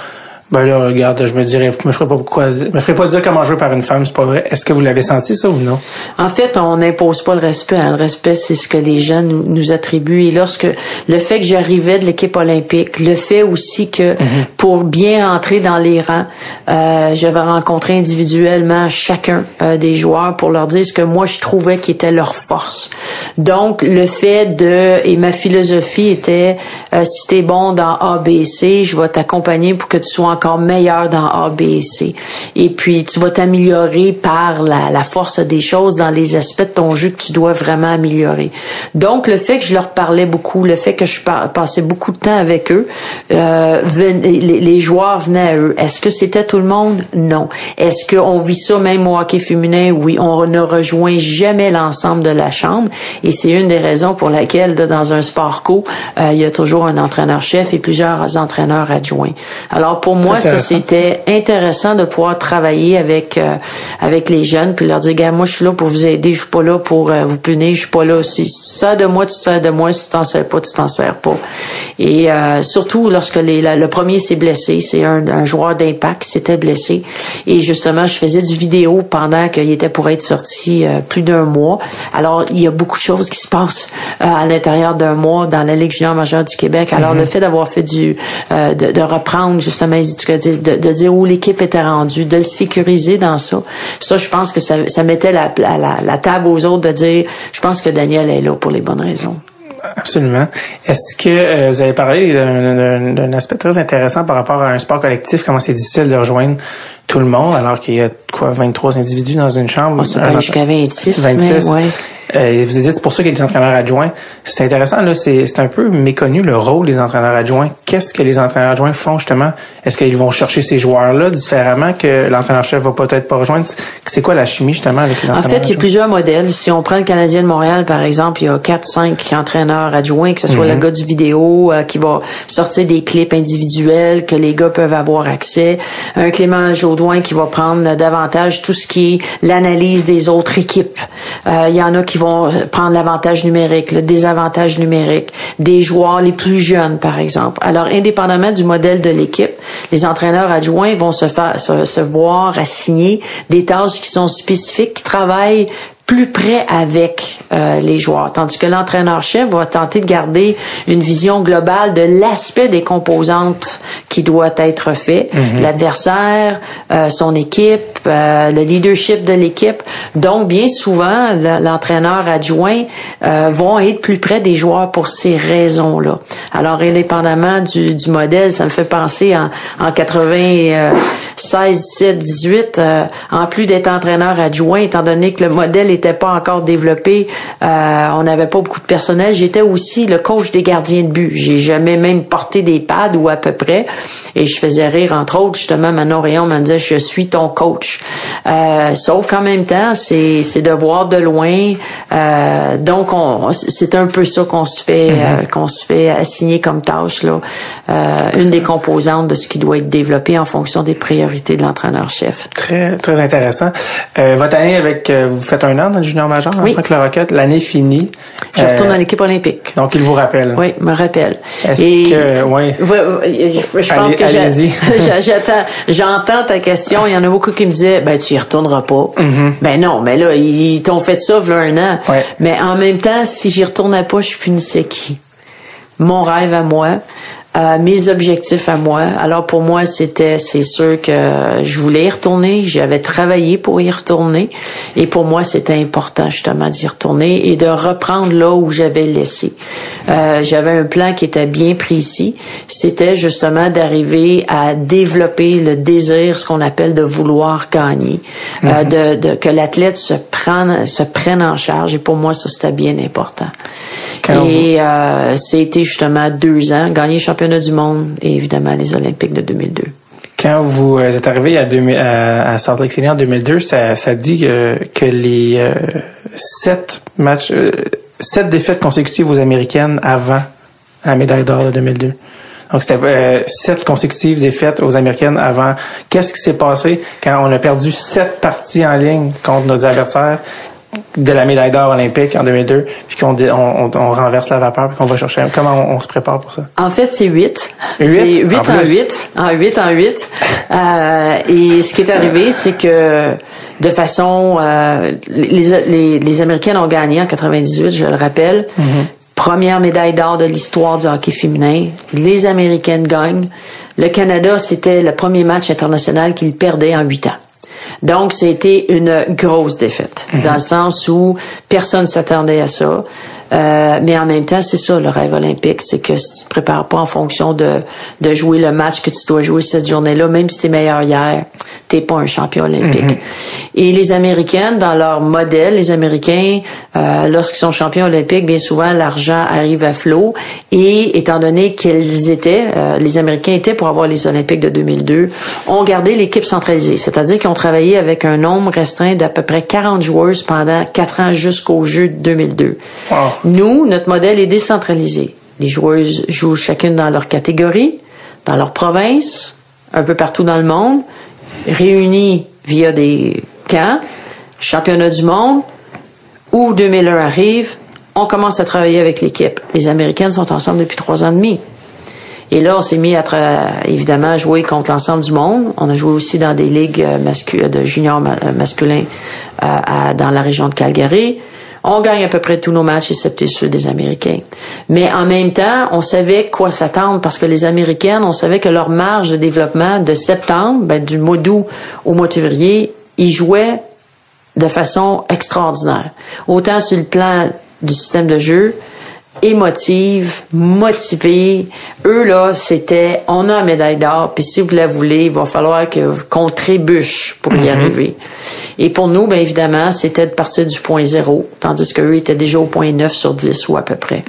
ben là, regarde, je me dirais, je me ferais pas pourquoi, me ferais pas dire comment jouer par une femme, c'est pas vrai. Est-ce que vous l'avez senti ça ou non? En fait, on n'impose pas le respect. Hein. Le respect, c'est ce que les jeunes nous, attribuent. Et lorsque le fait que j'arrivais de l'équipe olympique, le fait aussi que mhm. pour bien entrer dans les rangs, euh, j'avais rencontré individuellement chacun euh, des joueurs pour leur dire ce que moi je trouvais qui était leur force. Donc, le fait de et ma philosophie était euh, si t'es bon dans ABC, je vais t'accompagner pour que tu sois encore meilleur dans A, B et C. Et puis, tu vas t'améliorer par la, force des choses dans les aspects de ton jeu que tu dois vraiment améliorer. Donc, le fait que je leur parlais beaucoup, le fait que je passais beaucoup de temps avec eux, euh, les, joueurs venaient à eux. Est-ce que c'était tout le monde? Non. Est-ce qu'on vit ça même au hockey féminin? Oui. On ne rejoint jamais l'ensemble de la chambre. Et c'est une des raisons pour laquelle, dans un sport co, euh, il y a toujours un entraîneur-chef et plusieurs entraîneurs adjoints. Alors, pour ça, c'était intéressant de pouvoir travailler avec euh, avec les jeunes puis leur dire, gars, moi, je suis là pour vous aider, je suis pas là pour euh, vous punir, je suis pas là. Si, tu sers de moi, tu sers de moi. Si tu t'en sers pas, tu t'en sers pas. Et euh, surtout lorsque les, le premier s'est blessé, c'est un, un, joueur d'impact qui s'était blessé. Et justement, je faisais du vidéo pendant qu'il était pour être sorti plus d'un mois. Alors, il y a beaucoup de choses qui se passent à l'intérieur d'un mois dans la Ligue junior majeure du Québec. Alors, mm-hmm. le fait d'avoir fait du de, de reprendre justement de, de dire où l'équipe était rendue, de le sécuriser dans ça. Ça, je pense que ça, ça mettait la, la, la table aux autres de dire, je pense que Daniel est là pour les bonnes raisons. Absolument. Est-ce que euh, vous avez parlé d'un aspect très intéressant par rapport à un sport collectif, comment c'est difficile de rejoindre tout le monde alors qu'il y a quoi 23 individus dans une chambre? On se jusqu'à 26. 26. ouais. Euh, vous avez dit c'est pour ça qu'il y a des entraîneurs adjoints. C'est intéressant là, c'est un peu méconnu le rôle des entraîneurs adjoints. Qu'est-ce que les entraîneurs adjoints font justement? Est-ce qu'ils vont chercher ces joueurs-là différemment que l'entraîneur-chef va peut-être pas rejoindre? C'est quoi la chimie justement avec les entraîneurs En fait, il y a plusieurs modèles. Si on prend le Canadien de Montréal par exemple, il y a quatre, cinq entraîneurs adjoints, que ce soit le mhm. gars du vidéo euh, qui va sortir des clips individuels que les gars peuvent avoir accès, un Clément Jaudoin qui va prendre davantage tout ce qui est l'analyse des autres équipes. Euh, il y en a qui vont prendre l'avantage numérique, le désavantage numérique, des joueurs les plus jeunes, par exemple. Alors, indépendamment du modèle de l'équipe, les entraîneurs adjoints vont se faire, se, se voir assigner des tâches qui sont spécifiques, qui travaillent plus près avec euh, les joueurs, tandis que l'entraîneur-chef va tenter de garder une vision globale de l'aspect des composantes qui doit être fait, mhm. l'adversaire, euh, son équipe, euh, le leadership de l'équipe. Donc, bien souvent, l'entraîneur adjoint vont être plus près des joueurs pour ces raisons-là. Alors, indépendamment du, du, modèle, ça me fait penser en, en 96, 17, 18, en plus d'être entraîneur adjoint, étant donné que le modèle n'était pas encore développé. Euh, on n'avait pas beaucoup de personnel. J'étais aussi le coach des gardiens de but. J'ai jamais même porté des pads ou à peu près. Et je faisais rire, entre autres, justement, Manon Rayon me disait, je suis ton coach. Euh, sauf qu'en même temps, c'est, c'est de voir de loin. Euh, donc, on, c'est un peu ça qu'on se fait, mm-hmm. qu'on se fait assigner comme tâche, là. une des composantes de ce qui doit être développé en fonction des priorités de l'entraîneur-chef. Très, très intéressant. votre année avec, vous faites un an dans le junior major, oui. Frank Le Rocket, l'année finie. Je retourne dans l'équipe olympique. Donc, il vous rappelle. Oui, me rappelle. Est-ce que, oui. Je pense que [LAUGHS] j'attends, j'entends ta question. Il y en a beaucoup qui me disaient, ben, tu y retourneras pas. Mm-hmm. Ben non, mais là, ils, t'ont fait ça, il un an. Mais en même temps, si j'y retournais pas, je punissais qui? Mon rêve à moi, mes objectifs à moi. Alors pour moi, c'était, c'est sûr que je voulais y retourner. J'avais travaillé pour y retourner, et pour moi, c'était important justement d'y retourner et de reprendre là où j'avais laissé. Euh, j'avais un plan qui était bien précis. C'était justement d'arriver à développer le désir, ce qu'on appelle de vouloir gagner, euh, mhm. de, de, que l'athlète se prenne, se prenne en charge. Et pour moi, ça c'était bien important. et euh, c'était justement deux ans, gagner champion championnats du monde et évidemment les Olympiques de 2002. Quand vous euh, êtes arrivé à, 2000, à, en 2002, ça, dit que, que les euh, sept matchs, euh, sept défaites consécutives aux Américaines avant la médaille d'or de 2002. Donc c'était euh, sept consécutives défaites aux Américaines avant. Qu'est-ce qui s'est passé quand on a perdu sept parties en ligne contre nos adversaires de la médaille d'or olympique en 2002, puis qu'on on, renverse la vapeur, puis qu'on va chercher. Comment on, on se prépare pour ça? En fait, c'est 8. Huit? C'est 8 En en, plus? 8. En 8 en 8. Euh, et ce qui est arrivé, c'est que de façon... euh, les, les, les Américaines ont gagné en 98, je le rappelle. Première médaille d'or de l'histoire du hockey féminin. Les Américaines gagnent. Le Canada, c'était le premier match international qu'ils perdaient en 8 ans. Donc, c'était une grosse défaite, dans le sens où personne s'attendait à ça. Euh, mais en même temps, c'est ça, le rêve olympique, c'est que si tu te prépares pas en fonction de, de jouer le match que tu dois jouer cette journée-là, même si t'es meilleur hier, t'es pas un champion olympique. Et les Américaines, dans leur modèle, les Américains, euh, lorsqu'ils sont champions olympiques, bien souvent, l'argent arrive à flot. Et étant donné qu'ils étaient, euh, les Américains étaient pour avoir les Olympiques de 2002, ont gardé l'équipe centralisée. C'est-à-dire qu'ils ont travaillé avec un nombre restreint d'à peu près 40 joueuses pendant quatre ans jusqu'au jeu de 2002. Wow. Nous, notre modèle est décentralisé. Les joueuses jouent chacune dans leur catégorie, dans leur province, un peu partout dans le monde, réunies via des camps, championnats du monde, où 2001 arrive, on commence à travailler avec l'équipe. Les Américaines sont ensemble depuis trois ans et demi. Et là, on s'est mis à évidemment à jouer contre l'ensemble du monde. On a joué aussi dans des ligues euh, de juniors euh, masculins euh, dans la région de Calgary. On gagne à peu près tous nos matchs, excepté ceux des Américains. Mais en même temps, on savait quoi s'attendre parce que les Américaines, on savait que leur marge de développement de septembre, ben, du mois d'août au mois de février, ils jouaient de façon extraordinaire. Autant sur le plan du système de jeu, émotive, motivée. Eux, là, c'était, on a une médaille d'or, puis si vous la voulez, il va falloir que, qu'on trébuche pour y arriver. Et pour nous, bien évidemment, c'était de partir du point zéro, tandis qu'eux étaient déjà au point 9 sur 10 ou à peu près.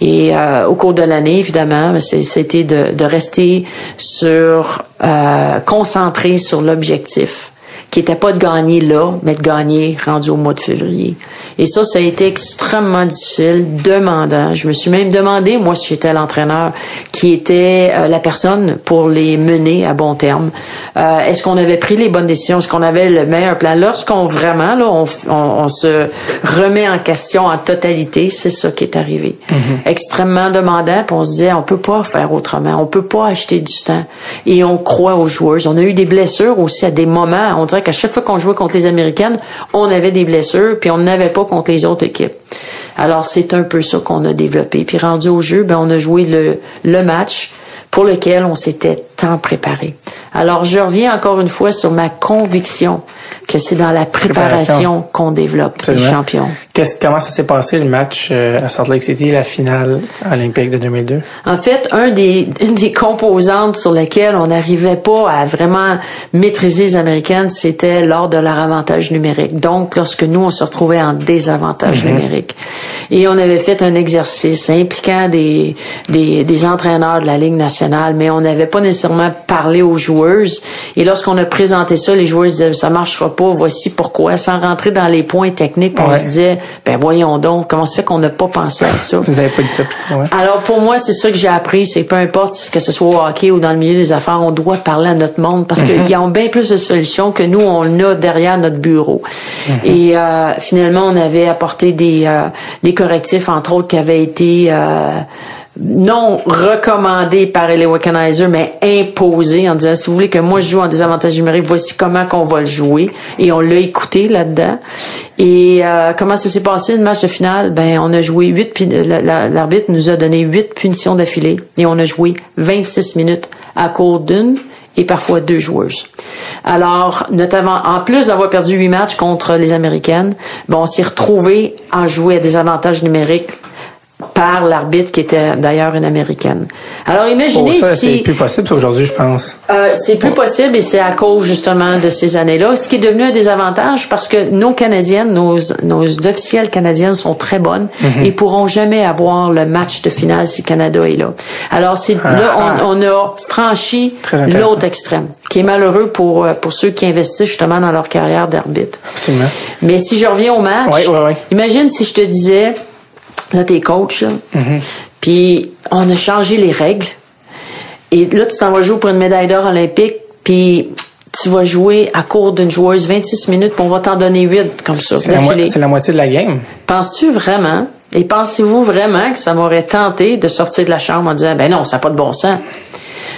Et euh, au cours de l'année, évidemment, c'est- c'était de, de rester sur, euh, concentré sur l'objectif qui était pas de gagner là, mais de gagner rendu au mois de février. Et ça, ça a été extrêmement difficile, demandant. Je me suis même demandé, moi, si j'étais l'entraîneur, qui était euh, la personne pour les mener à bon terme. Euh, Est-ce qu'on avait pris les bonnes décisions? Est-ce qu'on avait le meilleur plan? Lorsqu'on vraiment, là, on, on- on se remet en question en totalité, c'est ça qui est arrivé. Extrêmement demandant, puis on se disait, on peut pas faire autrement. On peut pas acheter du temps. Et on croit aux joueuses. On a eu des blessures aussi à des moments. On dirait qu'à chaque fois qu'on jouait contre les Américaines, on avait des blessures, puis on n'avait pas contre les autres équipes. Alors, c'est un peu ça qu'on a développé. Puis rendu au jeu, ben, on a joué le, le match pour lequel on s'était tant préparé. Alors, je reviens encore une fois sur ma conviction que c'est dans la préparation, Préparation. qu'on développe les champions. Comment ça s'est passé le match euh, à Salt Lake City, la finale olympique de 2002? En fait, un des, [LAUGHS] une des composantes sur lesquelles on n'arrivait pas à vraiment maîtriser les Américaines, c'était lors de leur avantage numérique. Donc, lorsque nous, on se retrouvait en désavantage numérique. Et on avait fait un exercice impliquant des, des, des entraîneurs de la Ligue nationale, mais on n'avait pas nécessairement parlé aux joueuses. Et lorsqu'on a présenté ça, les joueuses disaient, ça marchera pas, voici pourquoi, sans rentrer dans les points techniques, on se disait, ben voyons donc, comment se fait qu'on n'a pas pensé à ça? [LAUGHS] Vous avez pas dit ça plutôt, ouais? Alors pour moi, c'est ça que j'ai appris, c'est peu importe que ce soit au hockey ou dans le milieu des affaires, on doit parler à notre monde parce qu'ils ont bien plus de solutions que nous on a derrière notre bureau. Et euh, finalement, on avait apporté des euh, des correctifs entre autres qui avaient été euh, non recommandés par les Wickenheiser, mais imposés en disant si vous voulez que moi je joue en désavantage numérique, voici comment qu'on va le jouer. Et on l'a écouté là-dedans. Et euh, comment ça s'est passé le match de finale? Ben on a joué huit. L'arbitre nous a donné huit punitions d'affilée et on a joué 26 minutes à court d'une et parfois deux joueuses. Alors, notamment, en plus d'avoir perdu huit matchs contre les Américaines, bon, on s'est retrouvé à jouer à des avantages numériques par l'arbitre qui était d'ailleurs une américaine. Alors Oh, imaginez ça, si c'est plus possible aujourd'hui, je pense. euh, c'est plus possible et c'est à cause justement de ces années-là, ce qui est devenu un désavantage parce que nos Canadiennes, nos, nos officielles canadiennes sont très bonnes Mhm. et pourront jamais avoir le match de finale si Canada est là. Alors c'est là Ah. on, on a franchi l'autre extrême, qui est malheureux pour euh, pour ceux qui investissent justement dans leur carrière d'arbitre. Absolument. Mais si je reviens au match, Oui, oui, oui. imagine si je te disais, là t'es coach, là, Mm-hmm. puis on a changé les règles, et là tu t'en vas jouer pour une médaille d'or olympique, puis tu vas jouer à court d'une joueuse 26 minutes, puis on va t'en donner 8 comme ça, C'est la, mo- d'affilée. c'est la moitié de la game. Penses-tu vraiment, et pensez-vous vraiment que ça m'aurait tenté de sortir de la chambre en disant, ben non, ça n'a pas de bon sens?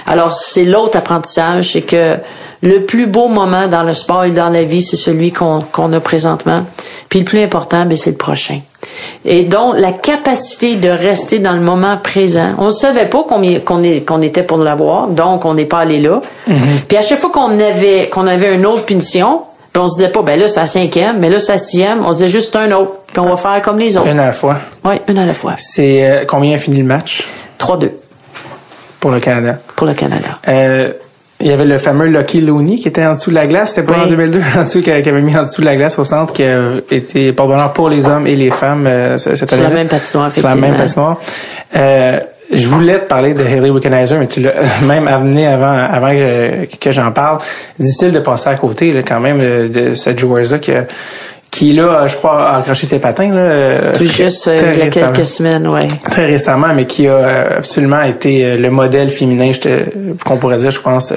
Alors, c'est l'autre apprentissage, c'est que le plus beau moment dans le sport et dans la vie, c'est celui qu'on qu'on a présentement. Puis le plus important, ben, c'est le prochain. Et donc, la capacité de rester dans le moment présent. On ne savait pas combien qu'on était pour l'avoir, donc on n'est pas allé là. Puis à chaque fois qu'on avait qu'on avait une autre punition, puis on se disait pas, ben là, c'est la cinquième, mais là, c'est la sixième, on se disait juste un autre. Puis on va faire comme les autres. Une à la fois. Oui, une à la fois. C'est euh, combien a fini le match? 3-2 pour le Canada? pour le Canada. Euh, il y avait le fameux Lucky Looney qui était en dessous de la glace. C'était pas Oui. en 2002, en dessous, qui avait mis en dessous de la glace au centre, qui été pas bonheur pour les hommes et les femmes euh, cette la même patinoire, Sur la même effectivement. patinoire. Euh, je voulais te parler de Haley Wickenheiser, mais tu l'as [LAUGHS] même amené avant, avant que j'en parle. Difficile de passer à côté, là, quand même, euh, de cette joueuse-là qui, a- qui là, je crois, a accroché ses patins. Là, euh, Tout juste euh, il y a quelques semaines, ouais. très récemment, mais qui a euh, absolument été le modèle féminin, qu'on pourrait dire, je pense,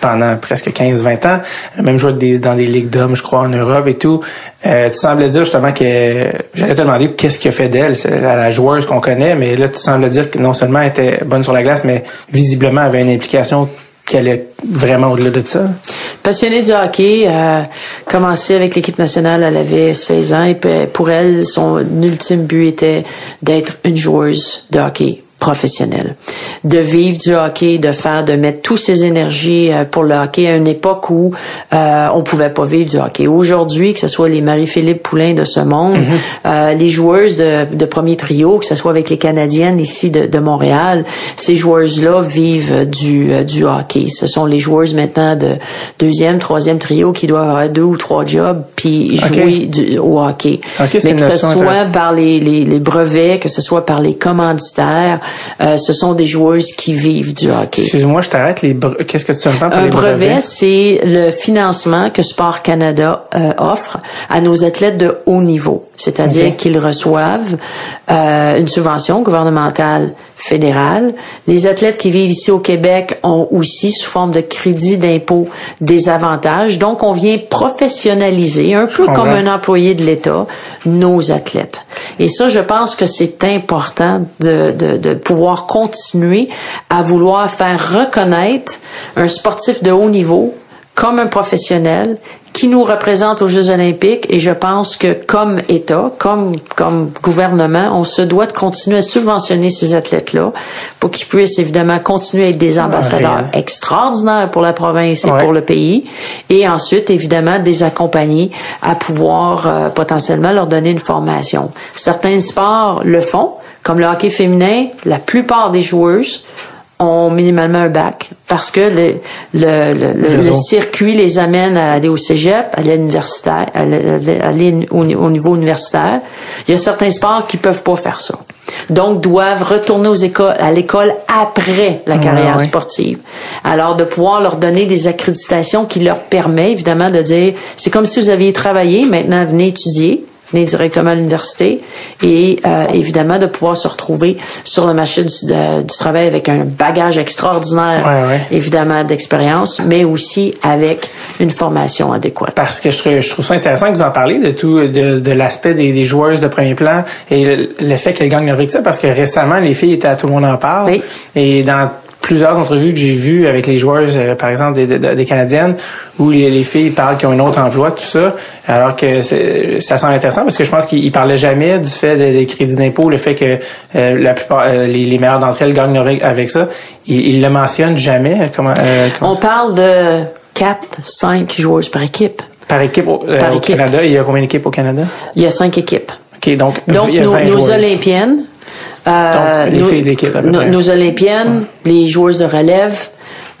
pendant presque 15-20 ans. Même joué des, dans des ligues d'hommes, je crois, en Europe et tout. Euh, tu semblais dire justement que j'allais te demander qu'est-ce qui a fait d'elle, c'est la, la joueuse qu'on connaît, mais là tu sembles dire que non seulement elle était bonne sur la glace, mais visiblement avait une implication qui allait vraiment au-delà de ça. Passionnée du hockey, euh, commencé avec l'équipe nationale, elle avait 16 ans et pour elle, son ultime but était d'être une joueuse de hockey professionnelle, de vivre du hockey, de faire, de mettre toutes ses énergies euh, pour le hockey à une époque où euh, on pouvait pas vivre du hockey. Aujourd'hui, que ce soit les Marie-Philippe Poulain de ce monde, euh, les joueuses de, de premier trio, que ce soit avec les Canadiennes ici de, de Montréal, ces joueuses-là vivent du, euh, du hockey. Ce sont les joueuses maintenant de deuxième, troisième trio qui doivent avoir deux ou trois jobs puis jouer du, au hockey. Mais que ce soit par les, les, les brevets, que ce soit par les commanditaires, euh, ce sont des joueuses qui vivent du hockey. Excuse-moi, je t'arrête. Les Qu'est-ce que tu entends par Un les brevets? brevet, c'est le financement que Sport Canada euh, offre à nos athlètes de haut niveau, c'est-à dire Ok. qu'ils reçoivent euh, une subvention gouvernementale fédérale. Les athlètes qui vivent ici au Québec ont aussi, sous forme de crédit d'impôt, des avantages. Donc, on vient professionnaliser, un peu comme un employé de l'État, nos athlètes. Et ça, je pense que c'est important de, de, de pouvoir continuer à vouloir faire reconnaître un sportif de haut niveau comme un professionnel qui nous représente aux Jeux olympiques et je pense que comme État, comme, comme gouvernement, on se doit de continuer à subventionner ces athlètes-là pour qu'ils puissent évidemment continuer à être des ambassadeurs extraordinaires pour la province et Ouais. pour le pays et ensuite évidemment des accompagner à pouvoir euh, potentiellement leur donner une formation. Certains sports le font, comme le hockey féminin, la plupart des joueuses ont minimalement un bac parce que le, le, le, le- circuit les amène à aller au cégep, à l'universitaire, à aller à aller au, au niveau universitaire. Il y a certains sports qui peuvent pas faire ça. Donc, doivent retourner aux écoles, à l'école après la carrière ouais. sportive. Alors, de pouvoir leur donner des accréditations qui leur permet, évidemment, de dire, c'est comme si vous aviez travaillé, maintenant venez étudier, directement à l'université et euh, évidemment de pouvoir se retrouver sur le marché du, de- du travail avec un bagage extraordinaire, Ouais, ouais. évidemment, d'expérience, mais aussi avec une formation adéquate. Parce que je trouve, je trouve ça intéressant que vous en parlez de tout, de, de l'aspect des, des joueuses de premier plan et le, le fait qu'elles gagnent avec ça, parce que récemment, les filles étaient à Tout le monde en parle. Oui. Et dans plusieurs entrevues que j'ai vues avec les joueuses, euh, par exemple, des, des, des Canadiennes, où les, les filles parlent qu'ils ont un autre emploi, tout ça, alors que c'est- ça semble intéressant parce que je pense qu'ils ils parlaient jamais du fait des, des crédits d'impôt, le fait que euh, la plupart, euh, les, les meilleures d'entre elles gagnent avec, ça. Ils, ils le mentionnent jamais. Comment, euh, comment On ça- parle de 4, 5 joueuses par équipe. par équipe au, euh, Par au équipe. Canada, il y a combien d'équipes au Canada? Il y a cinq équipes. OK, donc, Donc, il y a nos, 20 nos. Olympiennes Euh, Donc, les nos, filles Olympiennes, les joueuses de relève,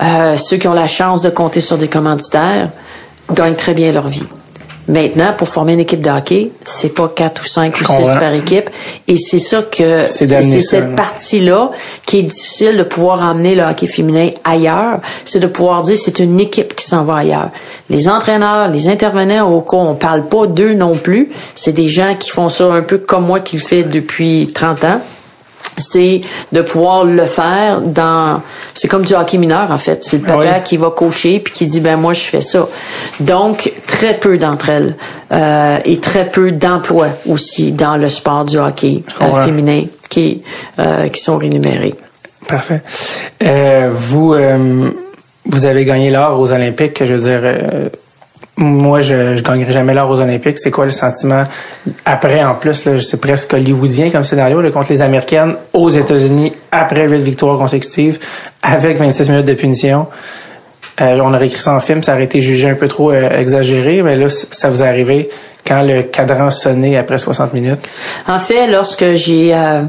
euh, ceux qui ont la chance de compter sur des commanditaires, gagnent très bien leur vie. Maintenant, pour former une équipe de hockey, c'est pas quatre ou cinq ou six par équipe. Et c'est ça que, C'est cette là. partie-là qui est difficile de pouvoir emmener le hockey féminin ailleurs. C'est de pouvoir dire c'est une équipe qui s'en va ailleurs. Les entraîneurs, les intervenants au cours, on parle pas d'eux non plus. C'est des gens qui font ça un peu comme moi qui le fais depuis 30 ans c'est de pouvoir le faire dans c'est comme du hockey mineur en fait c'est le papa Oui. qui va coacher puis qui dit ben moi je fais ça donc très peu d'entre elles euh, et très peu d'emplois aussi dans le sport du hockey euh, féminin qui euh, qui sont rémunérés Parfait. Euh, vous, euh, vous avez gagné l'or aux Olympiques. Je veux dire, euh, moi, je, je gagnerai jamais l'or aux Olympiques. C'est quoi le sentiment après, en plus, c'est presque hollywoodien comme scénario, là, contre les Américaines aux États-Unis après huit victoires consécutives avec 26 minutes de punition. Euh, on aurait écrit ça en film, ça aurait été jugé un peu trop euh, exagéré, mais là, ça vous est arrivé quand le cadran sonnait après 60 minutes. En fait, lorsque j'ai, euh,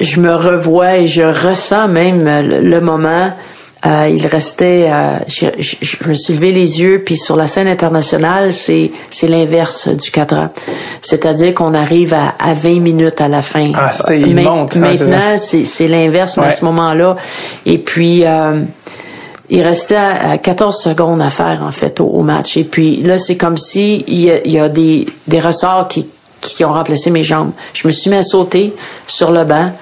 je me revois et je ressens même le moment. Euh, il restait, euh, je, je- je me suis levé les yeux, puis sur la scène internationale, c'est c'est l'inverse du cadran. C'est-à-dire qu'on arrive à, à 20 minutes à la fin. Ah, c'est- il Ma- monte, hein, ça. Maintenant, c'est c'est l'inverse, mais à ce moment-là. Et puis, euh, il restait à 14 secondes à faire, en fait, au, au match. Et puis là, c'est comme si il y a, il y a des, des ressorts qui, qui ont remplacé mes jambes. Je me suis mis à sauter sur le banc.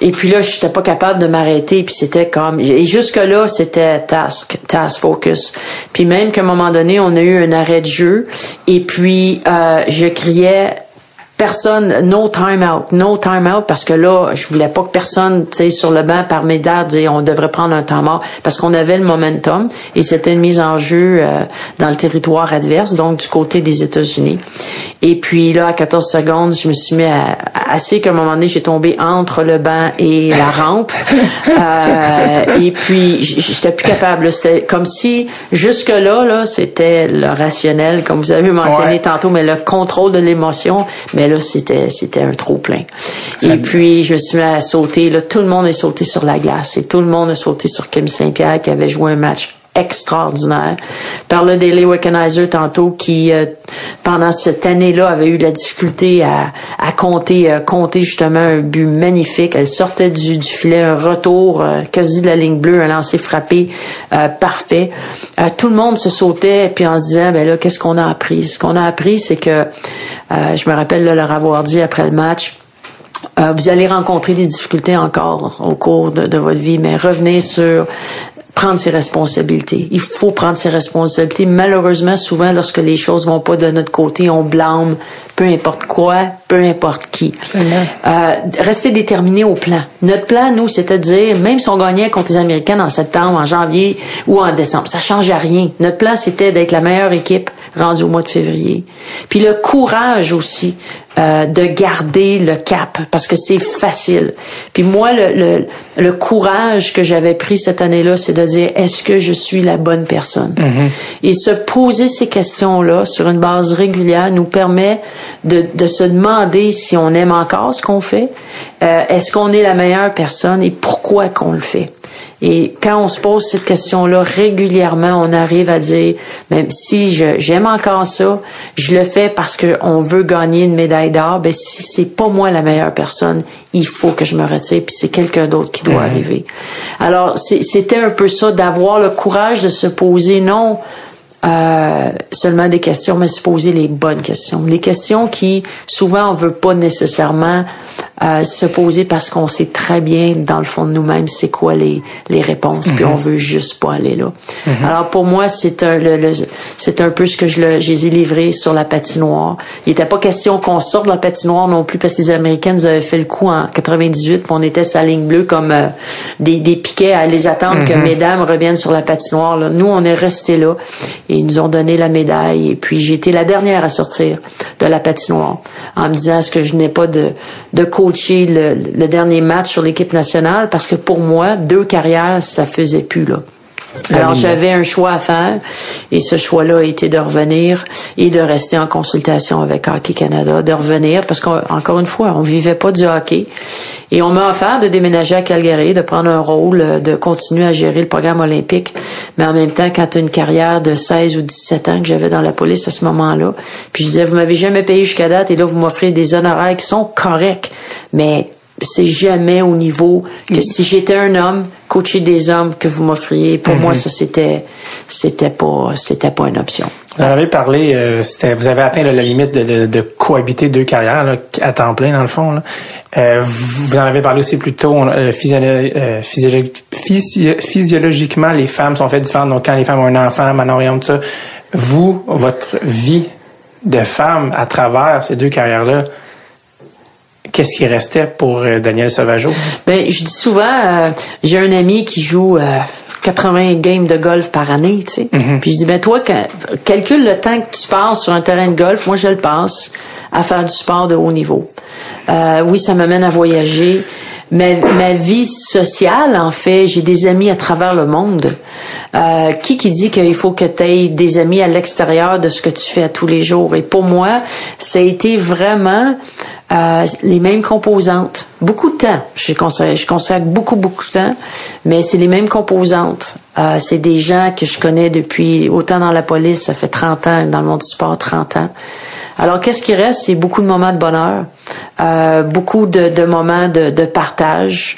Et puis là, je n'étais pas capable de m'arrêter. Puis c'était comme... Et jusque-là, c'était task, task focus. Puis même qu'à un moment donné, on a eu un arrêt de jeu. Et puis, euh, je criais personne, no time out, no time out, parce que là, je voulais pas que personne, tu sais, sur le banc par mes dates, dise on devrait prendre un temps mort, parce qu'on avait le momentum et c'était une mise en jeu euh, dans le territoire adverse, donc du côté des États-Unis. Et puis là, à 14 secondes, je me suis mis à, à- assez qu'à un moment donné, j'ai tombé entre le banc et la rampe. [LAUGHS] Euh, et puis, j'étais plus capable. C'était comme si, jusque-là, là, c'était le rationnel, comme vous avez mentionné Ouais. tantôt, mais le contrôle de l'émotion, mais là, c'était, c'était un trop plein. Et puis, je me suis mis à sauter, là, tout le monde est sauté sur la glace et tout le monde a sauté sur Kim Saint-Pierre qui avait joué un match extraordinaire. Par le Daily Wickenheiser tantôt qui, euh, pendant cette année-là, avait eu la difficulté à, à compter, euh, compter justement un but magnifique. Elle sortait du, du filet, un retour euh, quasi de la ligne bleue, un lancer frappé parfait. Tout le monde se sautait puis en se disant, ben là, qu'est-ce qu'on a appris? Ce qu'on a appris, c'est que, je me rappelle de leur avoir dit après le match, vous allez rencontrer des difficultés encore au cours de, de votre vie, mais revenez sur prendre ses responsabilités. Il faut prendre ses responsabilités. Malheureusement, souvent, lorsque les choses vont pas de notre côté, on blâme peu importe quoi, peu importe qui. Euh, rester déterminé au plan. Notre plan, nous, c'était de dire, même si on gagnait contre les Américains en septembre, en janvier ou en décembre, ça changeait rien. Notre plan, c'était d'être la meilleure équipe rendue au mois de février. Puis le courage aussi euh, de garder le cap, parce que c'est facile. Puis moi, le, le, le courage que j'avais pris cette année-là, c'est de dire, est-ce que je suis la bonne personne? Et se poser ces questions-là sur une base régulière nous permet de, de se demander si on aime encore ce qu'on fait, euh, est-ce qu'on est la meilleure personne et pourquoi qu'on le fait? Et quand on se pose cette question-là régulièrement, on arrive à dire, même si je- j'aime encore ça, je le fais parce qu'on veut gagner une médaille d'or, ben si c'est pas moi la meilleure personne, il faut que je me retire, puis c'est quelqu'un d'autre qui doit arriver. Alors, c'est- c'était un peu ça, d'avoir le courage de se poser, non euh, seulement des questions, mais se poser les bonnes questions. Les questions qui, souvent, on veut pas nécessairement euh, se poser parce qu'on sait très bien, dans le fond de nous-mêmes, c'est quoi les, les réponses, puis on veut juste pas aller là. Alors, pour moi, c'est un, le, le- c'est un peu ce que je, le, je les ai livrés sur la patinoire. Il n'était pas question qu'on sorte de la patinoire non plus parce que les Américains nous avaient fait le coup en 98, puis on était sa ligne bleue comme euh, des, des piquets à les attendre que mesdames reviennent sur la patinoire. Là. Nous, on est restés là et ils nous ont donné la médaille. Et puis, j'ai été la dernière à sortir de la patinoire en me disant, est-ce que je n'ai pas de, de le dernier match sur l'équipe nationale? Parce que pour moi, deux carrières, ça faisait plus, là. Alors j'avais un choix à faire et ce choix-là a été de revenir et de rester en consultation avec Hockey Canada, de revenir parce qu'encore une fois, on vivait pas du hockey. Et on m'a offert de déménager à Calgary, de prendre un rôle, de continuer à gérer le programme olympique, mais en même temps quand tu as une carrière de 16 ou 17 ans que j'avais dans la police à ce moment-là, puis je disais vous m'avez jamais payé jusqu'à date et là vous m'offrez des honoraires qui sont corrects, mais c'est jamais au niveau que si j'étais un homme, coacher des hommes que vous m'offriez, pour moi, mhm. ça, c'était, c'était pas, c'était pas une option. Vous en avez parlé, euh, c'était, vous avez atteint la limite de, de, cohabiter deux carrières à temps plein, dans le fond. Là. Euh, vous en avez parlé aussi plus tôt, euh, physiologiquement, les femmes sont faites différentes. Donc, quand les femmes ont un enfant, maintenant, tout ça, vous, votre vie de femme à travers ces deux carrières-là, qu'est-ce qui restait pour euh, Daniel Sauvageau? Ben, je dis souvent, euh, j'ai un ami qui joue 80 euh, games de golf par année, tu sais. Mm-hmm. Puis je dis, ben toi, calcule le temps que tu passes sur un terrain de golf. Moi, je le passe à faire du sport de haut niveau. oui, ça m'amène à voyager. Ma, ma, vie sociale, en fait, j'ai des amis à travers le monde. qui qui dit qu'il faut que tu aies des amis à l'extérieur de ce que tu fais à tous les jours? Et pour moi, ça a été vraiment euh, les mêmes composantes. Beaucoup de temps. Je consacre, je consacre beaucoup, beaucoup de temps, mais c'est les mêmes composantes. Euh, c'est des gens que je connais depuis autant dans la police, ça fait 30 ans, dans le monde du sport, 30 ans. Alors, qu'est-ce qui reste? C'est beaucoup de moments de bonheur, euh, beaucoup de, de moments de, de partage.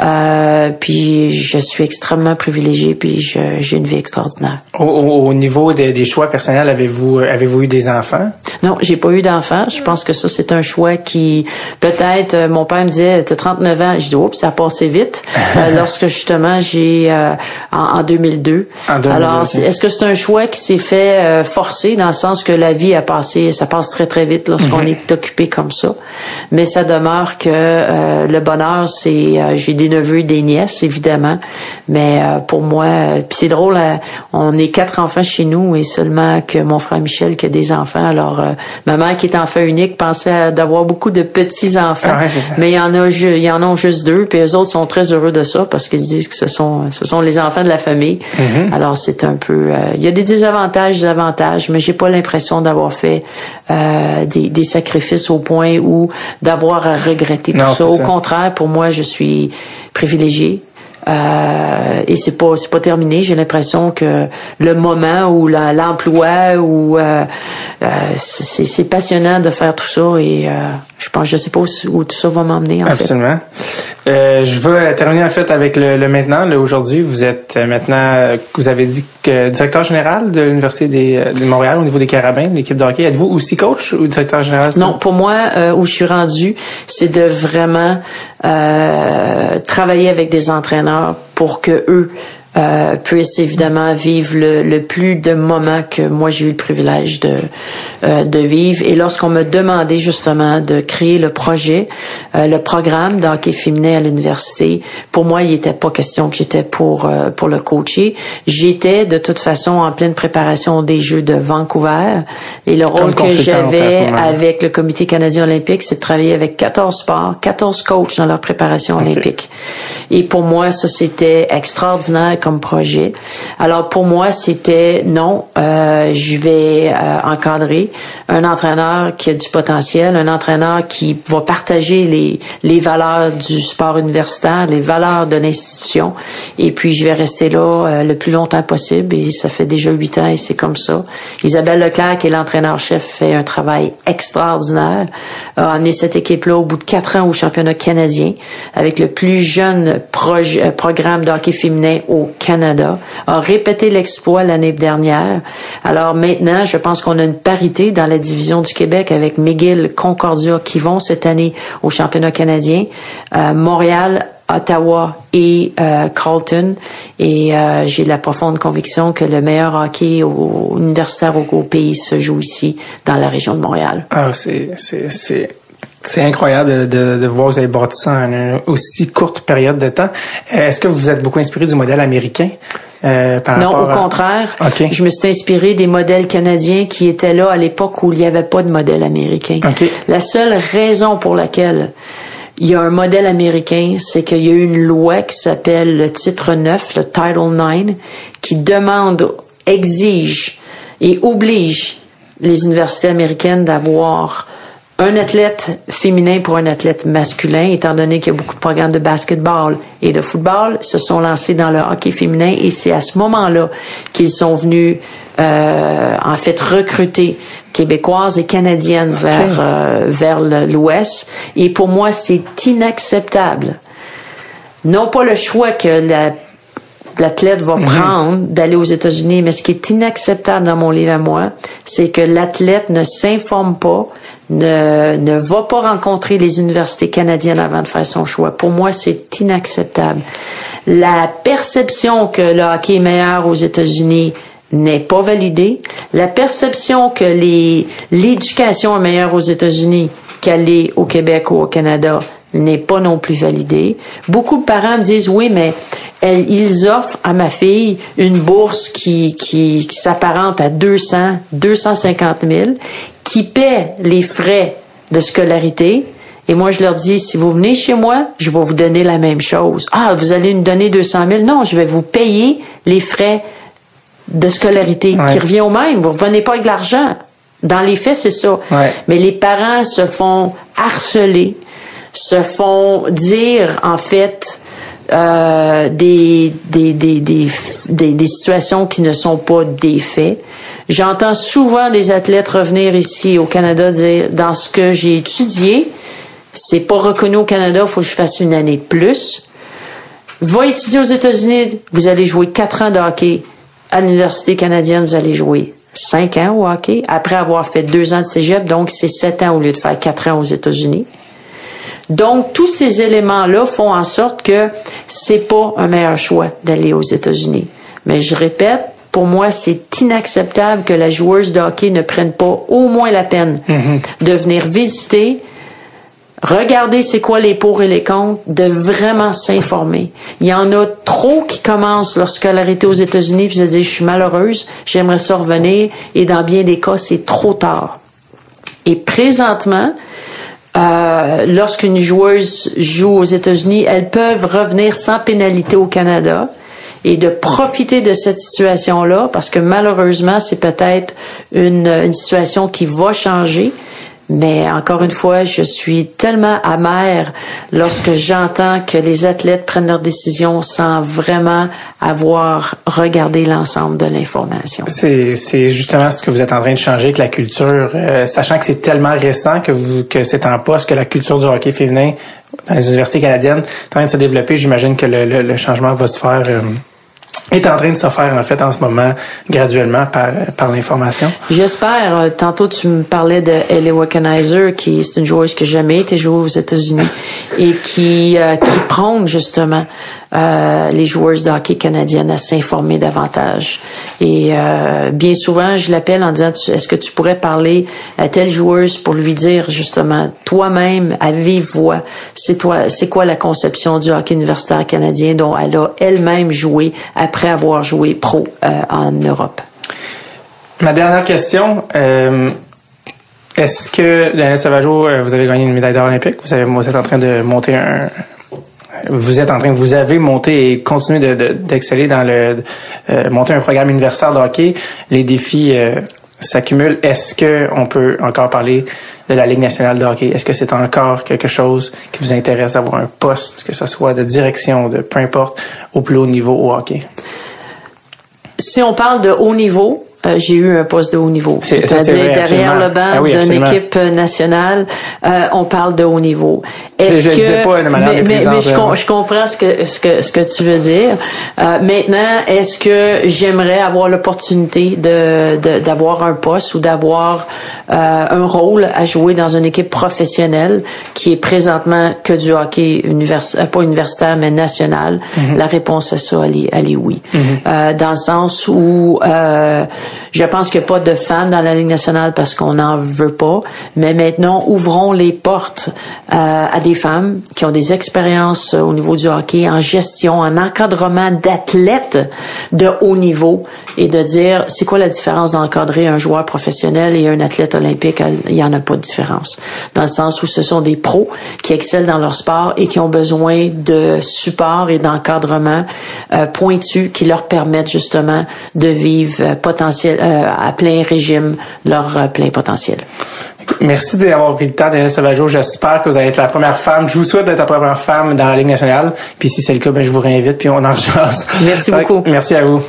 Euh, puis, je suis extrêmement privilégiée, puis j'ai une vie extraordinaire. Au, au niveau des, des, choix personnels, avez-vous avez-vous eu des enfants? Non, j'ai pas eu d'enfants. Je pense que ça, c'est un choix qui, peut-être, euh, mon père me disait, t'as 39 ans. Je dis, oups, ça a passé vite. [LAUGHS] euh, lorsque, justement, j'ai, euh, en, en, 2002. En 2002. Alors, est-ce que c'est un choix qui s'est fait forcer dans le sens que la vie a passé, ça passe très, très vite lorsqu'on est occupé comme ça? Mais ça demeure que le bonheur, c'est, j'ai des neveux, des nièces, évidemment. Mais euh, pour moi, puis c'est drôle, on est quatre enfants chez nous et seulement que mon frère Michel qui a des enfants. Alors, ma mère qui est enfant unique pensait d'avoir beaucoup de petits enfants, mais il y en a, il y en a juste deux. Puis eux autres sont très heureux de ça parce qu'ils disent que ce sont, ce sont les enfants de la famille. Mhm. Alors c'est un peu, il y a des désavantages, des avantages, mais j'ai pas l'impression d'avoir fait euh, des, des, sacrifices au point où d'avoir à regretter tout ça. Au contraire, pour moi, je suis privilégiée. Euh, et c'est pas c'est pas terminé. J'ai l'impression que le moment où l'emploi ou euh, euh, c'est passionnant de faire tout ça et euh, je pense je sais pas où, tout ça va m'emmener en Absolument. Euh, je veux terminer en fait avec le, le maintenant. Aujourd'hui, vous êtes maintenant vous avez dit que directeur général de l'université de Montréal au niveau des Carabins, l'équipe de hockey. Êtes-vous aussi coach ou directeur général Non, pour moi où je suis rendu, c'est de vraiment travailler avec des entraîneurs pour que eux euh, puissent évidemment vivre le, le, plus de moments que moi j'ai eu le privilège de, euh, de vivre. Et lorsqu'on me demandait justement de créer le projet, euh, le programme d'hockey féminin à l'université, pour moi, il n'était pas question que j'étais pour euh, pour le coacher. J'étais de toute façon en pleine préparation des Jeux de Vancouver et le rôle que j'avais avec le Comité canadien olympique, c'est de travailler avec 14 sports, 14 coachs dans leur préparation olympique. Et pour moi, ça c'était extraordinaire comme projet. Alors pour moi, c'était non, euh, je vais euh, encadrer un entraîneur qui a du potentiel, un entraîneur qui va partager les, les valeurs du sport universitaire, les valeurs de l'institution. Et puis je vais rester là euh, le plus longtemps possible. Et ça fait déjà huit ans et c'est comme ça. Isabelle Leclerc, qui est l'entraîneur-chef, fait un travail extraordinaire. A amené cette équipe-là au bout de quatre ans au championnat canadien avec le plus jeune programme de hockey féminin au Canada, a répété l'exploit l'année dernière. Alors maintenant, je pense qu'on a une parité dans la division du Québec avec McGill, Concordia qui vont cette année au championnat canadien, euh, Montréal, Ottawa et euh, Carlton. Et euh, j'ai la profonde conviction que le meilleur hockey universitaire au, pays se joue ici, dans la région de Montréal. Ah, c'est, c'est, c'est c'est incroyable de, de, voir vous avez bâti ça en une aussi courte période de temps. Euh, est-ce que vous êtes beaucoup inspiré du modèle américain? Euh, par non, au contraire. Je me suis inspiré des modèles canadiens qui étaient là à l'époque où il n'y avait pas de modèle américain. La seule raison pour laquelle il y a un modèle américain, c'est qu'il y a une loi qui s'appelle le titre 9, le Title 9, qui demande, exige et oblige les universités américaines d'avoir un athlète féminin pour un athlète masculin, étant donné qu'il y a beaucoup de programmes de basketball et de football, se sont lancés dans le hockey féminin et c'est à ce moment-là qu'ils sont venus euh, en fait recruter québécoises et canadiennes vers euh, vers l'Ouest. Et pour moi, c'est inacceptable. Non pas le choix que l'athlète va mhm. prendre d'aller aux États-Unis, mais ce qui est inacceptable dans mon livre à moi, c'est que l'athlète ne s'informe pas, ne, ne va pas rencontrer les universités canadiennes avant de faire son choix. Pour moi, c'est inacceptable. La perception que le hockey est meilleur aux États-Unis n'est pas validée. La perception que les, l'éducation est meilleure aux États-Unis qu'elle est au Québec ou au Canada n'est pas non plus validée. Beaucoup de parents me disent oui, mais ils offrent à ma fille une bourse qui, qui, qui s'apparente à 200, 250 000, qui paie les frais de scolarité. Et moi, je leur dis, si vous venez chez moi, je vais vous donner la même chose. Ah, vous allez nous donner 200 000? Non, je vais vous payer les frais de scolarité qui revient au même. Vous revenez pas avec de l'argent. Dans les faits, c'est ça. Mais les parents se font harceler, se font dire, en fait, euh, des, des, des, des, des, situations qui ne sont pas des faits. J'entends souvent des athlètes revenir ici au Canada dire, dans ce que j'ai étudié, c'est pas reconnu au Canada, faut que je fasse une année de plus. Va étudier aux États-Unis, vous allez jouer quatre ans de hockey à l'Université canadienne, vous allez jouer cinq ans au hockey, après avoir fait deux ans de cégep, donc c'est sept ans au lieu de faire quatre ans aux États-Unis. Donc, tous ces éléments-là font en sorte que c'est pas un meilleur choix d'aller aux États-Unis. Mais je répète, pour moi, c'est inacceptable que la joueuse de hockey ne prenne pas au moins la peine mm-hmm. de venir visiter, Regardez c'est quoi les pour et les contre, de vraiment s'informer. Il y en a trop qui commencent leur scolarité aux États-Unis puis se disent je suis malheureuse, j'aimerais ça revenir et dans bien des cas c'est trop tard. Et présentement, euh, lorsqu'une joueuse joue aux États-Unis, elles peuvent revenir sans pénalité au Canada et de profiter de cette situation-là parce que malheureusement c'est peut-être une, une situation qui va changer mais encore une fois, je suis tellement amère lorsque j'entends que les athlètes prennent leurs décisions sans vraiment avoir regardé l'ensemble de l'information. C'est, justement ce que vous êtes en train de changer avec la culture, euh, sachant que c'est tellement récent que que c'est en poste que la culture du hockey féminin dans les universités canadiennes est en train de se développer. J'imagine que le, le, changement va se faire. Euh, est en train de se faire en fait en ce moment graduellement par, par l'information? J'espère. Euh, tantôt tu me parlais de Ellie Wickenheiser qui est une joueuse qui n'a jamais été jouée aux États-Unis et qui euh, qui prône justement euh, les joueuses de hockey canadiennes à s'informer davantage. Et euh, bien souvent, je l'appelle en disant est-ce que tu pourrais parler à telle joueuse pour lui dire justement toi-même à vive voix, c'est toi, c'est quoi la conception du hockey universitaire canadien dont elle a elle-même joué après avoir joué pro euh, en Europe? Ma dernière question. Est-ce que, Daniel Sauvageau, vous avez gagné une médaille d'or olympique? Vous, vous êtes en train de monter un, vous êtes en train, vous avez monté et continué d'exceller dans le euh, monter un programme universitaire de hockey. Les défis euh, s'accumulent. Est-ce que on peut encore parler de la Ligue nationale de hockey? Est-ce que c'est encore quelque chose qui vous intéresse d'avoir un poste, que ce soit de direction, de peu importe, au plus haut niveau au hockey? Si on parle de haut niveau, euh, j'ai eu un poste de haut niveau. C'est-à-dire derrière le banc ah d'une équipe nationale, euh, on parle de haut niveau. Est-ce pas mais, mais, mais je, je, comprends ce que ce que ce que tu veux dire. Euh, maintenant, est-ce que j'aimerais avoir l'opportunité de d'avoir un poste ou d'avoir euh, un rôle à jouer dans une équipe professionnelle qui est présentement que du hockey universitaire, pas universitaire mais national? Mm-hmm. La réponse à ça, elle est, elle est oui. Mm-hmm. dans le sens où Je pense qu'il n'y a pas de femmes dans la Ligue nationale parce qu'on n'en veut pas. Mais maintenant, ouvrons les portes euh, à des femmes qui ont des expériences au niveau du hockey, en gestion, en encadrement d'athlètes de haut niveau et de dire c'est quoi la différence d'encadrer un joueur professionnel et un athlète olympique? Il n'y en a pas de différence. Dans le sens où ce sont des pros qui excellent dans leur sport et qui ont besoin de support et d'encadrement euh, pointu qui leur permettent justement de vivre euh, potentiel euh, à plein régime leur euh, plein potentiel. Merci d'avoir pris le temps, Daniel Sauvageau. J'espère que vous allez être la première femme. Je vous souhaite d'être la première femme dans la Ligue nationale. Puis si c'est le cas, ben, je vous réinvite, puis on en [LAUGHS] rejase. Merci beaucoup. Merci à vous.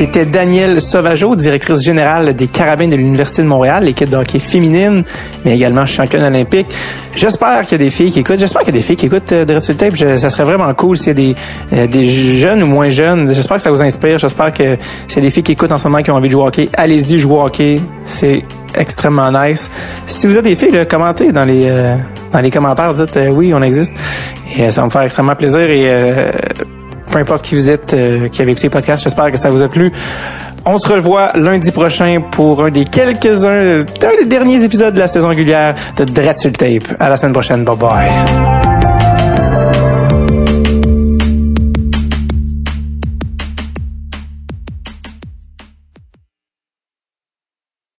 C'était Danielle Sauvageau, directrice générale des Carabins de l'Université de Montréal, l'équipe de hockey féminine, mais également championne olympique. J'espère qu'il y a des filles qui écoutent. J'espère qu'il y a des filles qui écoutent euh, Tape. Je- ça serait vraiment cool s'il y a des, euh, des jeunes ou moins jeunes. J'espère que ça vous inspire. J'espère que s'il y a des filles qui écoutent en ce moment qui ont envie de jouer au hockey, allez-y, jouer au hockey. C'est extrêmement nice. Si vous êtes des filles, là, commentez dans les euh, dans les commentaires. Dites euh, oui, on existe. Et euh, ça va me faire extrêmement plaisir. Et euh, peu importe qui vous êtes, euh, qui avez écouté le podcast, j'espère que ça vous a plu. On se revoit lundi prochain pour un des quelques-uns, un des derniers épisodes de la saison régulière de le tape. À la semaine prochaine. Bye bye.